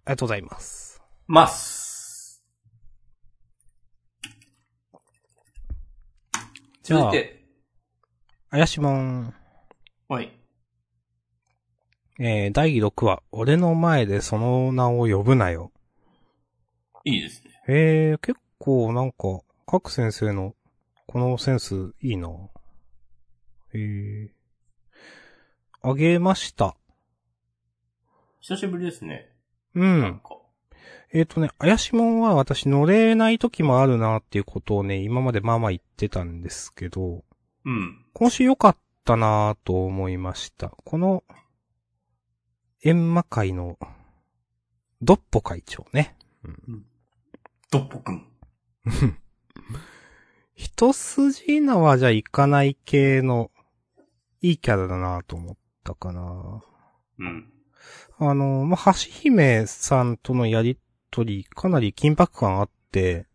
ありがとうございます。う。ます。じゃあ続いて、怪しもん。はい。えー、第6話、俺の前でその名を呼ぶなよ。いいですね。えー、結構なんか、各先生の、このセンスいいな。えー、あげました。久しぶりですね。うなんん。か。えーとね、怪しもんは私乗れない時もあるなっていうことをね、今までまあまあ言ってたんですけど、うん。今週良かったなぁと思いました。この、閻魔会の、ドッポ会長ね。ドッポくん。一筋縄じゃいかない系の、いいキャラだなと思ったかな。うん。あの、まあ、橋姫さんとのやりとり、かなり緊迫感あって、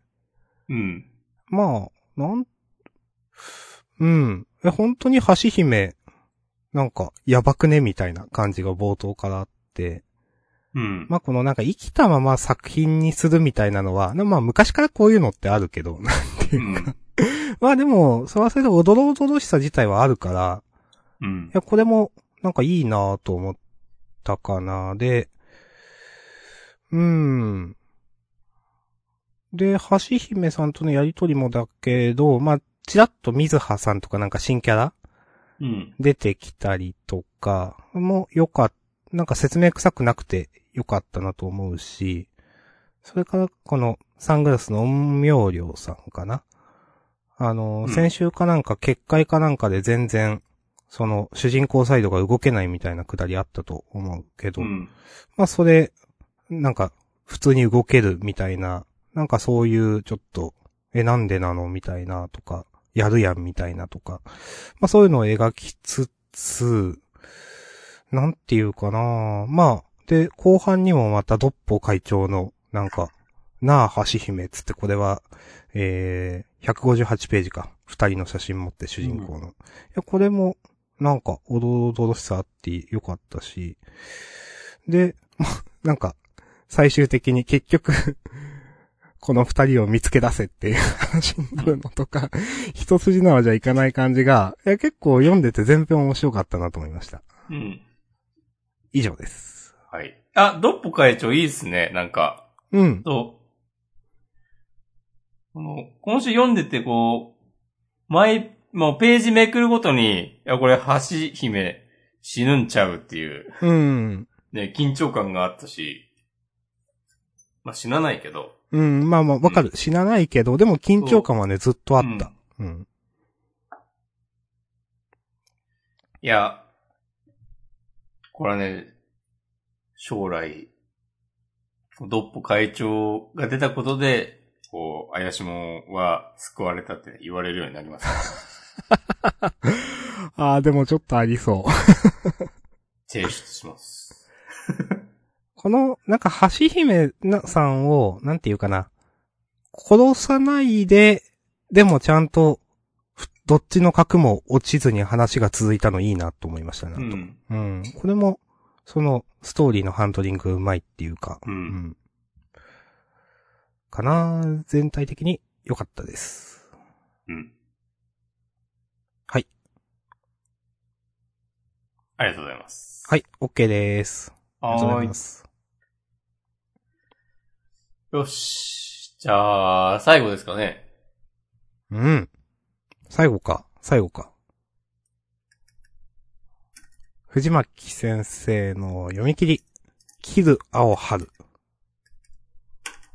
うん。まあ、なん、うん。え、本当に橋姫、なんか、やばくねみたいな感じが冒頭からあって、うん。まあ、このなんか生きたまま作品にするみたいなのは、まあ、昔からこういうのってあるけど、なんていうか。まあでも、それはそれでおどろおどろしさ自体はあるから、うんい。や、これも、なんかいいなと思ったかな。で、うーん。で、橋姫さんとのやりとりもだけど、まあ、ちらっと水葉さんとかなんか新キャラ？うん。出てきたりとか、もよかっなんか説明臭くなくてよかったなと思うし、それからこのサングラスの陰陽寮さんかな？あの、うん先週かなんか結界かなんかで全然、その主人公サイドが動けないみたいなくだりあったと思うけど、うん。まあそれ、なんか普通に動けるみたいな、なんかそういうちょっと、え、なんでなの？みたいなとか、やるやんみたいなとか、まあそういうのを描きつつ、なんていうかなまあ、で、後半にもまたドッポ会長の、なんか、なあ、橋姫つってこれは、えー、158ページか。二人の写真持って主人公の。いや、これも、なんか、おどろおどろしさあってよかったし、で、ま、なんか、最終的に結局この二人を見つけ出せっていう話になるのとか、一筋縄じゃいかない感じが、いや結構読んでて全編面白かったなと思いました。うん。以上です。はい。あ、ドッポ会長いいですね。なんか、うん。と、この、今週読んでてこう、毎、もうページめくるごとに、いや、これ、橋姫死ぬんちゃうっていう、うん。ね、緊張感があったし、まあ、死なないけど、うん、まあまあ、わかる。死なないけど、でも緊張感はね、ずっとあった。うん。いや、これはね、将来、ドッポ会長が出たことで、こう、怪しもんは救われたって言われるようになります。ああ、でもちょっとありそう。提出します。この、なんか、橋姫なさんを、なんていうかな、殺さないで、でもちゃんと、ふどっちの角も落ちずに話が続いたのいいなと思いましたね。うん。うん。これも、その、ストーリーのハンドリングうまいっていうか、うんかな全体的に良かったです。うん。はい。ありがとうございます。はい、OK です。ありがとうございます。い。よし。じゃあ、最後ですかね。うん。最後か、最後か。藤巻先生の読み切り。切る青春。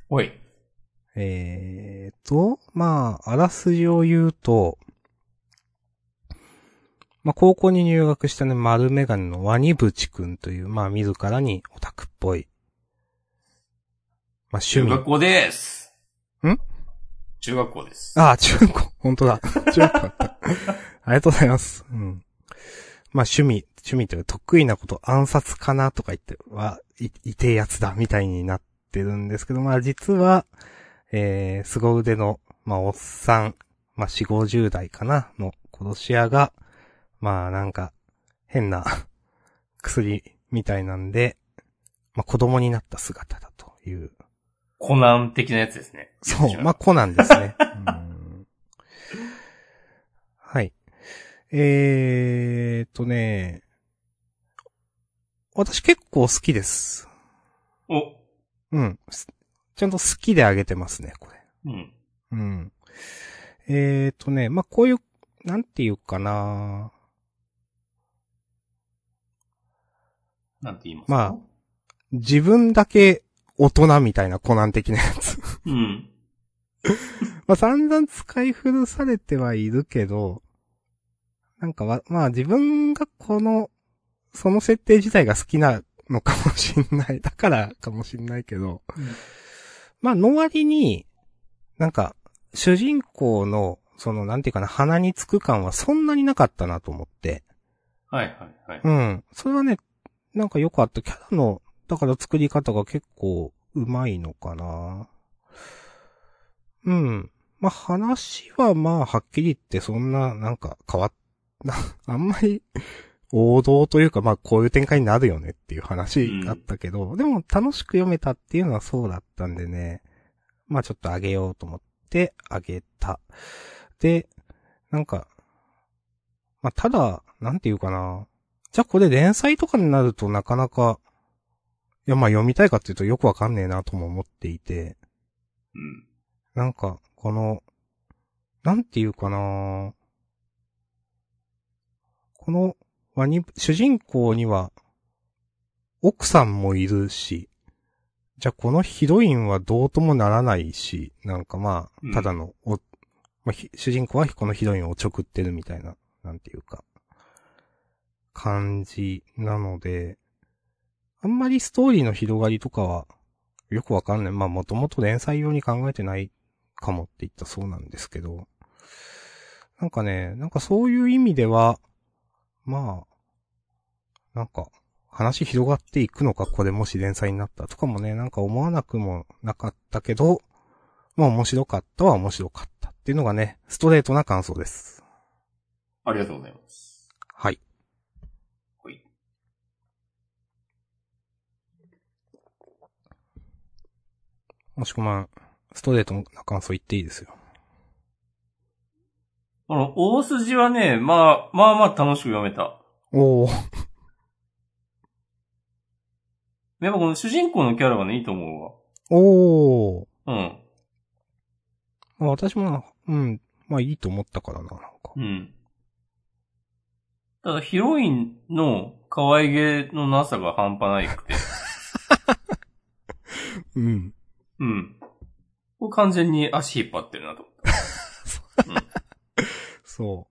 おい。えーと、まあ、あらすじを言うと、まあ、高校に入学したね、丸メガネのワニブチ君という、まあ、自らにオタクっぽい、まあ、趣味中学。校です。ん？中学校です。ああ、中学校、本当だ。中学校だった。ありがとうございます。うん。まあ、趣味、趣味というか得意なこと暗殺かなとか言って、は、い、いてえやつだ、みたいになってるんですけど、まあ、実は、えー、凄腕の、まあ、おっさん、まあ、四五十代かな、の殺し屋が、まあ、なんか、変な薬みたいなんで、まあ、子供になった姿だというコナン的なやつですね。そう、まあ、コナンですね。うんはい。えーっとね、私結構好きです。お、うん。すちゃんと好きであげてますね、これ。うん。うん。えーっとね、まあ、こういう、なんていうかななんて言いますか？まあ、自分だけ大人みたいなコナン的なやつ。うん。まあ散々使い古されてはいるけど、なんかわ、まあ自分がこの、その設定自体が好きなのかもしんない。だからかもしんないけど、まあの割に、なんか、主人公の、その、なんていうかな、鼻につく感はそんなになかったなと思って。はいはいはい。うん。それはね、なんか良かった。キャラの、だから作り方が結構うまいのかな。うん。まあ、話はまあ、はっきり言ってそんな、なんか変わっ、な、あんまり、王道というか、まあ、こういう展開になるよねっていう話だったけど、でも楽しく読めたっていうのはそうだったんでね、まあちょっとあげようと思ってあげた。で、なんか、まあただ、なんていうかな。じゃあこれ連載とかになるとなかなか、いやまあ読みたいかっていうとよくわかんねえなとも思っていて、うん。なんか、この、なんていうかな。このワニ、主人公には、奥さんもいるし、じゃあこのヒロインはどうともならないし、なんかまうん。あ、ただの、お、まあ、ひ主人公はこのヒロインをちょくってるみたいな、なんていうか、感じなので、あんまりストーリーの広がりとかは、よくわかんない。まあもともと連載用に考えてないかもって言ったそうなんですけど、なんかね、なんかそういう意味では、まあ、なんか、話広がっていくのか、これもし連載になったとかもね、なんか思わなくもなかったけど、まあ面白かったは面白かったっていうのがね、ストレートな感想です。ありがとうございます。はい。もしくまん、ストレートな感想言っていいですよ。この、大筋はね、まあ、まあまあ楽しく読めた。おー。やっぱこの主人公のキャラがね、いいと思。うわ。うん。まあ私も、うん、まあいいと思ったからな、なんか。うん。ただ、ヒロインの可愛げのなさが半端ないくて。うん。うん。これ完全に足引っ張ってるなと思った。そ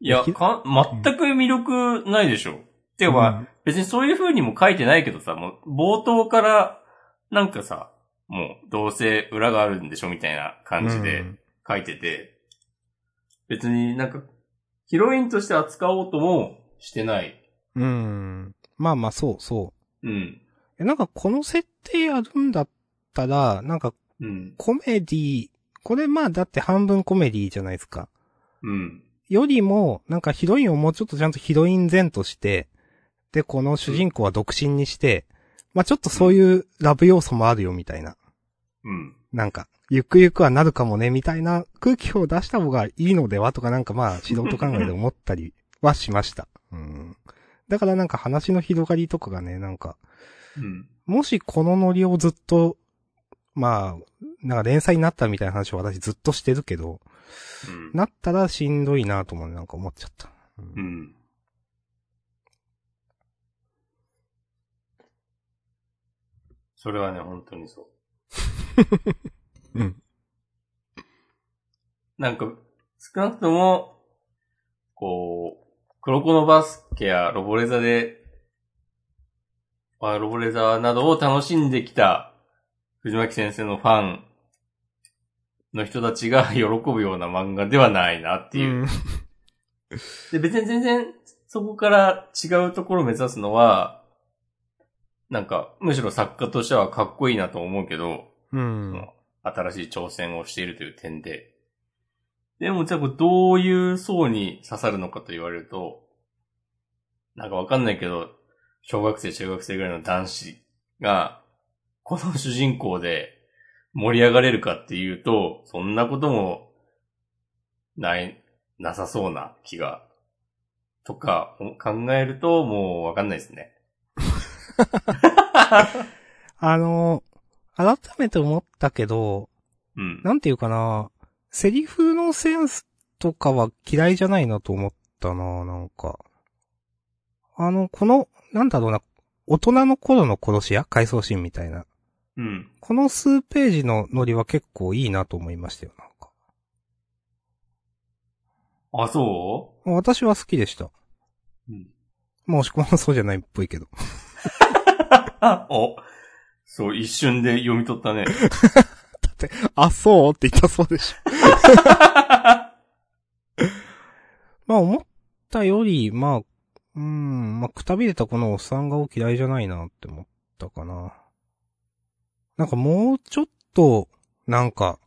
いや、ひか全く魅力ないでしょ。てう。かまあ、うん別にそういう風にも書いてないけどさ、もう冒頭からなんかさ、もうどうせ裏があるんでしょみたいな感じでうん書いてて、別になんかヒロインとして扱おうともしてない。うん。まあまあ、そうそう。うん。え、なんかこの設定やるんだったら、なんかうん。コメディこれまあだって半分コメディじゃないですか。うん。よりも、なんかヒロインをもうちょっとちゃんとヒロイン前として、で、この主人公は独身にして、まあちょっとそういうラブ要素もあるよみたいな。うん。なんか、ゆくゆくはなるかもね、みたいな空気を出した方がいいのではとかなんかまあ素人考えで思ったりはしました。うん。だからなんか話の広がりとかがね、なんか、うん。もしこのノリをずっと、まあ、なんか連載になったみたいな話を私ずっとしてるけど、うん。なったらしんどいなと思うなんか思っちゃった。うんうん。それはね、本当にそう。うん。なんか、少なくとも、こう、黒子のバスケやロボレザで、あロボレザなどを楽しんできた藤巻先生のファンの人たちが 喜ぶような漫画ではないなっていう。うんで、別に全然そこから違うところを目指すのは、なんか、むしろ作家としてはかっこいいなと思うけど、うん。新しい挑戦をしているという点で。でも、じゃあどういう層に刺さるのかと言われると、なんかわかんないけど、小学生、中学生ぐらいの男子が、この主人公で盛り上がれるかっていうと、そんなことも、ない、なさそうな気が、とか考えるともうわかんないですね。あの、改めて思ったけど、うん。なんていうかな、セリフのセンスとかは嫌いじゃないなと思ったな、なんか。あの、この、なんだろうな、大人の頃の殺し屋？回想シーンみたいな。うん。この数ページのノリは結構いいなと思いましたよ、なんか。あ、そ私は好きでした。ううん。まあ、押し込まんそうじゃないっぽいけど。お、そう、一瞬で読み取ったね。あ、そう？って言ったそうでしょ。まあ、思ったより、まあ、うん、まあ、くたびれたこのおっさんがお嫌いじゃないなって思ったかな。なんかもうちょっと、なんか、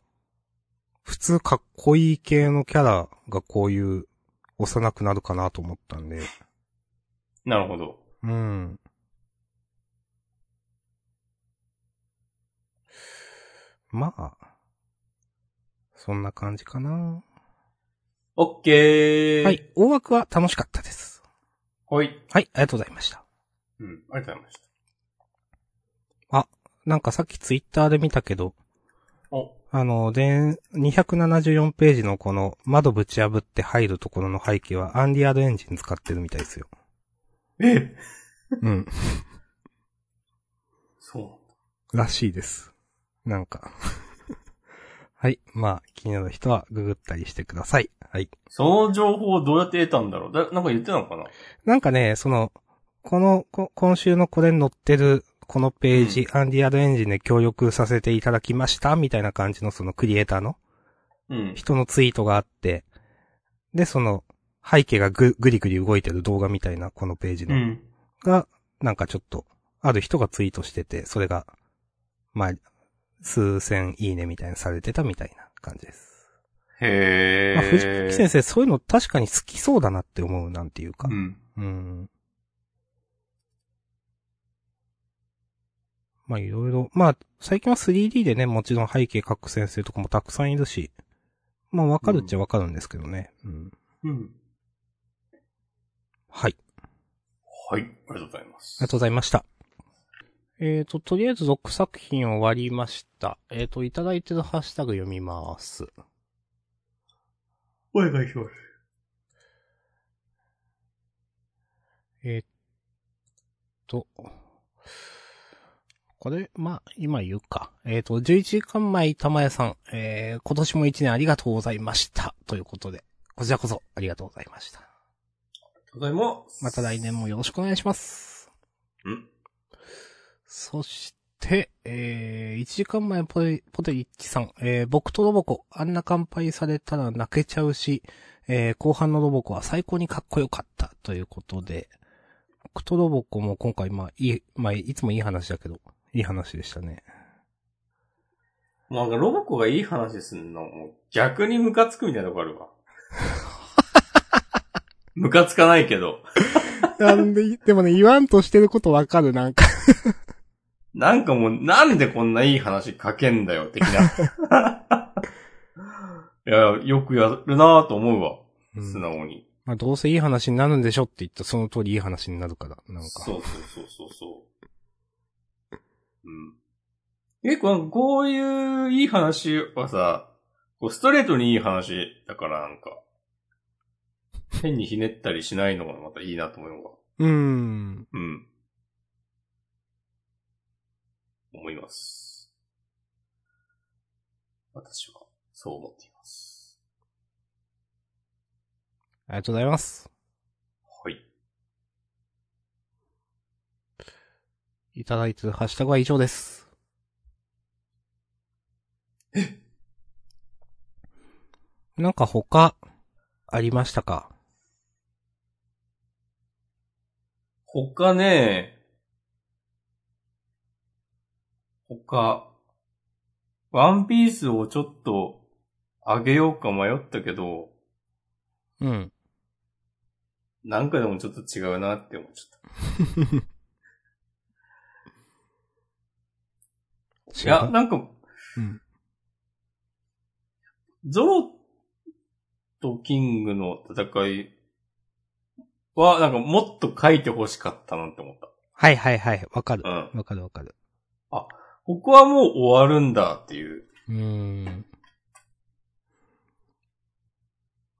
普通かっこいい系のキャラがこういう幼くなるかなと思ったんで。なるほど。うん。まあ、そんな感じかな。オッケー。はい。。大枠は楽しかったです。はい。はい、ありがとうございました。うん、ありがとうございました。なんかさっきツイッターで見たけど、お、あの、で、274ページのこの窓ぶち破って入るところの背景はアンリアルエンジン使ってるみたいですよ。え？うん。そう。らしいです。なんか。はい。まあ、気になる人はググったりしてください。はい。その情報をどうやって得たんだろうだ、なんか言ってたのかな？なんかね、その、この、こ今週のこれに載ってる、このページ、アンディアルエンジンで協力させていただきました、みたいな感じのそのクリエイターのうん。人のツイートがあって、で、その、背景がぐ、ぐりぐり動いてる動画みたいな、このページの、うん。が、なんかちょっと、ある人がツイートしてて、それが、まあ、数千いいねみたいにされてたみたいな感じです。へまあ、藤ー。木先生、そういうの確かに好きそうだなって思う、なんていうか。うん。うん。まあいろいろ、まあ最近は 3D でね、もちろん背景描く先生とかもたくさんいるし、まあわかるっちゃわかるんですけどね。うん。うん。はい。はい。ありがとうございます。ありがとうございました。えーと、とりあえず6作品終わりました。えーと、いただいてるハッシュタグ読みます。お願いします。えーっと、これ、まあ、今言うか。えーっと、11時間前、玉屋さん、えー、今年も1年ありがとうございました。ということで、こちらこそありがとうございました。ありがとうございます。また来年もよろしくお願いします。うん。そして、えー、1時間前ポテ、ポテリッチさん、えー、僕とロボコ、あんな乾杯されたら泣けちゃうし、えー、後半のロボコは最高にかっこよかった、ということで、僕とロボコも今回、まあ、いい、まあ、いつもいい話だけど、いい話でしたね。なんかロボコがいい話すんの、もう逆にムカつくみたいなとこあるわ。ムカつかないけど。なんで、でもね、言わんとしてることわかる、なんか。なんかもう、なんでこんないい話書けんだよ、的な。いや、よくやるなぁと思うわ。うん素直に。まあ、どうせいい話になるんでしょって言ったらその通りいい話になるから、なんか。そうそうそうそうそう。うん。結構こういういい話はさ、こうストレートにいい話だからなんか、変にひねったりしないのがまたいいなと思うわ。うーん。うん。思います。私は、そう思っています。ありがとうございます。はい。いただいてるハッシュタグは以上です。なんか他、ありましたか？他ね、他、ワンピースをちょっとあげようか迷ったけど、うん。なんかでもちょっと違うなって思っちゃった。いや、なんか、うん。ゾロとキングの戦いは、なんかもっと書いて欲しかったなって思った。はいはいはい。わかる。うん。わかるわかる。ここはもう終わるんだっていう。うーん。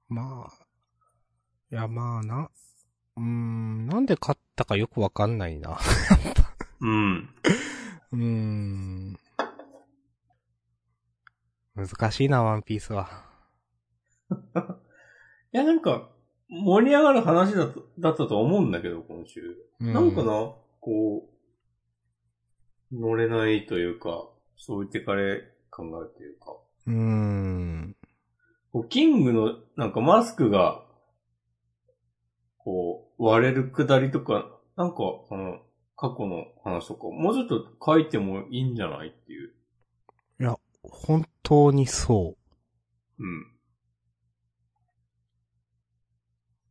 まあ。いやまあな。うーん。なんで勝ったかよくわかんないな。うん。うーん。難しいな、ワンピースは。いや、なんか、盛り上がる話だとだったと思うんだけど、今週。うなんかな、こう、乗れないというか、そう言ってかれ感があるというか。うーん。こうキングの、なんかマスクが、こう、割れるくだりとか、なんか、その、過去の話とか、もうちょっと書いてもいいんじゃないっていう。いや、本当にそうん。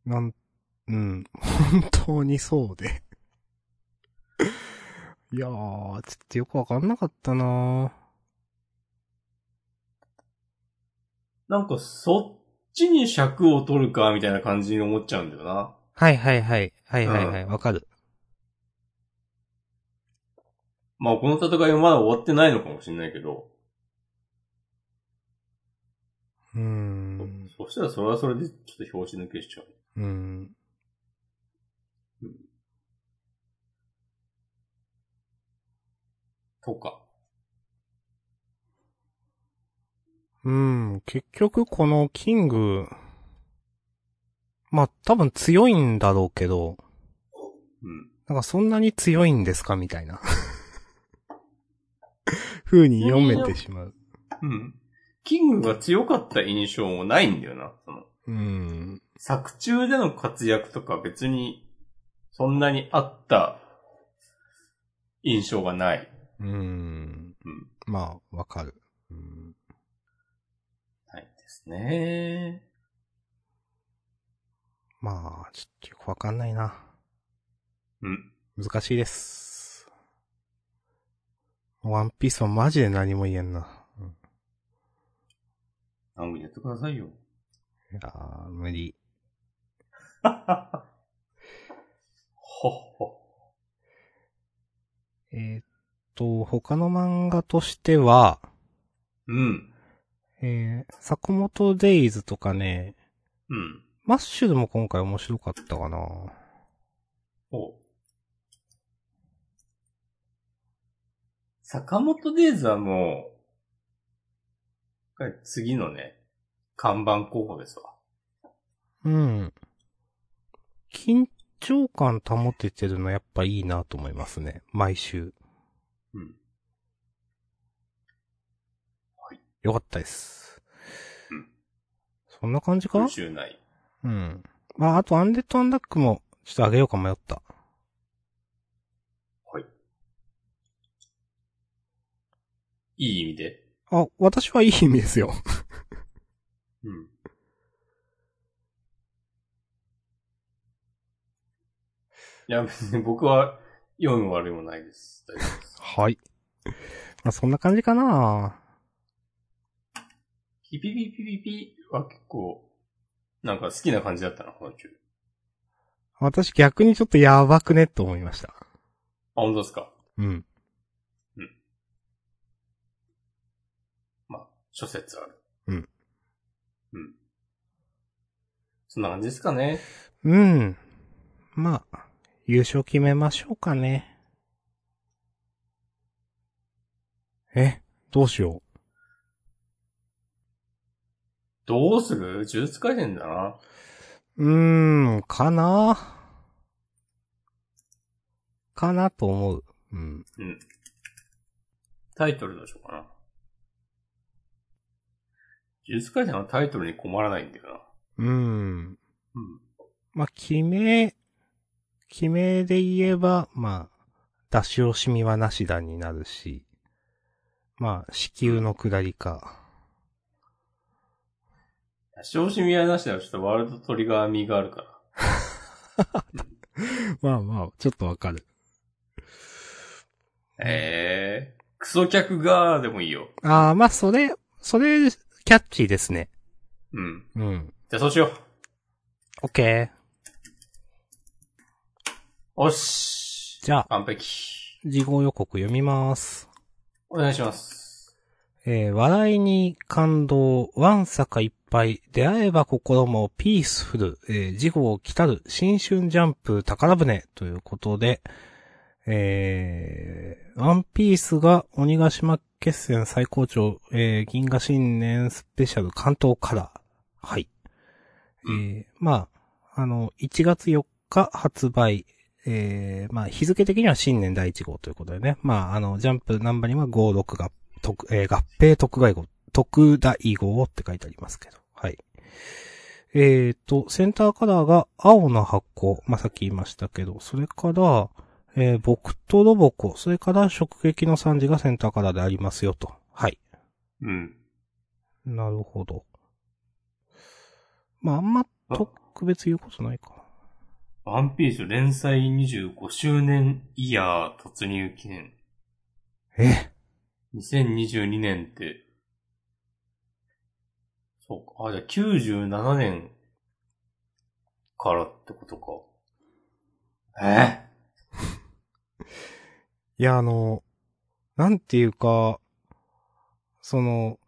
う。なん、うん。本当にそうで。いやー、ちょっとよくわかんなかったななんか、そっちに尺を取るか、みたいな感じに思っちゃうんだよな。はいはいはい。はいはいはい。わ、かる。まあ、この戦いはまだ終わってないのかもしれないけど、うーん。そしたらそれはそれでちょっと表紙抜けしちゃう。うん。とか。うん。結局このキング、まあ多分強いんだろうけど、うん。なんかそんなに強いんですかみたいな。風に読めてしまう。うん。キングが強かった印象もないんだよな。その、うん。作中での活躍とか別に、そんなにあった印象がない。うん。うん。まあ、わかる。うん。ないですね。まあ、ちょっとよくわかんないな。うん。難しいです。ワンピースはマジで何も言えんな。番組やってくださいよ。いやー、無理。ほっほ。えーっと、他の漫画としては、うん。えー、坂本デイズとかね、うん。マッシュルも今回面白かったかな。お坂本デイズはもう、次のね、看板候補ですわ。うん。緊張感保ててるのやっぱいいなと思いますね。毎週。うん。よかったです。うんそんな感じか？優秀ない。うん。まあ、あとアンデッドアンダックも、ちょっとあげようか迷った。はい。いい意味で。あ、私はいい意味ですよ。うん。いや、別に僕は読む悪いもないです。大丈夫です。はい。まあ、そんな感じかなピピピピピピは結構、なんか好きな感じだったな、この中。私逆にちょっとやばくねと思いました。あ、本当ですか？うん。まあ、諸説ある。うん。うん。そんな感じですかね。うん。まあ、優勝決めましょうかね。え、どうしよどうする？呪術回戦だな。う。うーん、かなかなと思う。うん。うん。タイトルどうしようかな。呪術回戦はタイトルに困らないんだよな。うん。うん。まあ、決め、決めで言えば、まあ、出し惜しみはなしだになるし、まあ、子宮の下りか。正しみはなしだよ。ちょっとワールドトリガー味があるから。まあまあ、ちょっとわかる。ええー、クソ客がでもいいよ。ああ、まあ、それ、それ、キャッチーですね。うん。うん。じゃあそうしよオッケう。おし。ー。じゃあ、完璧。事後予告読みます。お願いします。えー、笑いに感動、わんさかいっぱい、出会えば心もピースフル、えー、事後来たる、新春ジャンプ宝船ということで、えー、ワンピースが鬼ヶ島決戦最高潮、えー、銀河新年スペシャル関東カラー。はい。うえー、まあ、あの、1月4日発売、えー、まあ、日付的には新年第1号ということでね。まあ、あの、ジャンプナンバーには5、6が、特、えー、合併特外号、特大号って書いてありますけど。はい。えーと、センターカラーが青の箱、まあ、さっき言いましたけど、それから、えー、僕とロボコ、それから直撃の3時がセンターカラーでありますよと。はい。うん。なるほど。まあ、あんま特別言うことないか。ワンピース連載25周年イヤー突入記念。え？2022年って、そうか。あ、じゃあ97年からってことか。え？いや、あの、なんていうか、その、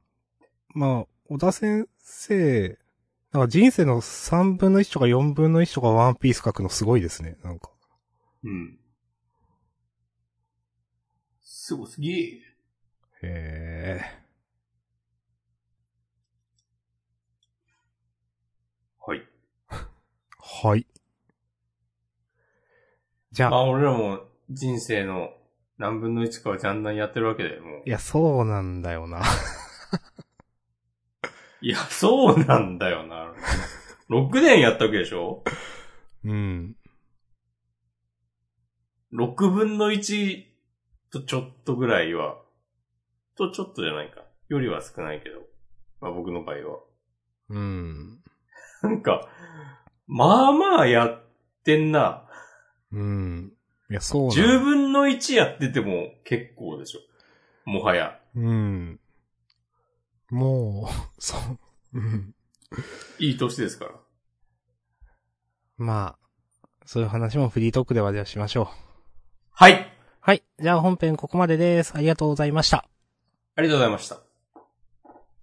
まあ、小田先生、なんか人生の3分の1とか4分の1とかワンピース書くのすごいですね、なんか。うん。すごすぎ。へえ。はい。はい。じゃあ、まあ俺らも人生の何分の1かはジャンダンやってるわけで、もうい。や、そうなんだよな。いや、そうなんだよな。6年やったわけでしょ？うん。?6 分の1とちょっとぐらいは、とちょっとじゃないか。よりは少ないけど。まあ僕の場合は。うん。なんか、まあまあやってんな。うん。いや、そうなん10分の1やってても結構でしょ。もはや。うん。もう、そう。うん。いい年ですから。まあ、そういう話もフリートークではじゃあしましょう。はいはい。じゃあ本編ここまでです。ありがとうございました。ありがとうございました。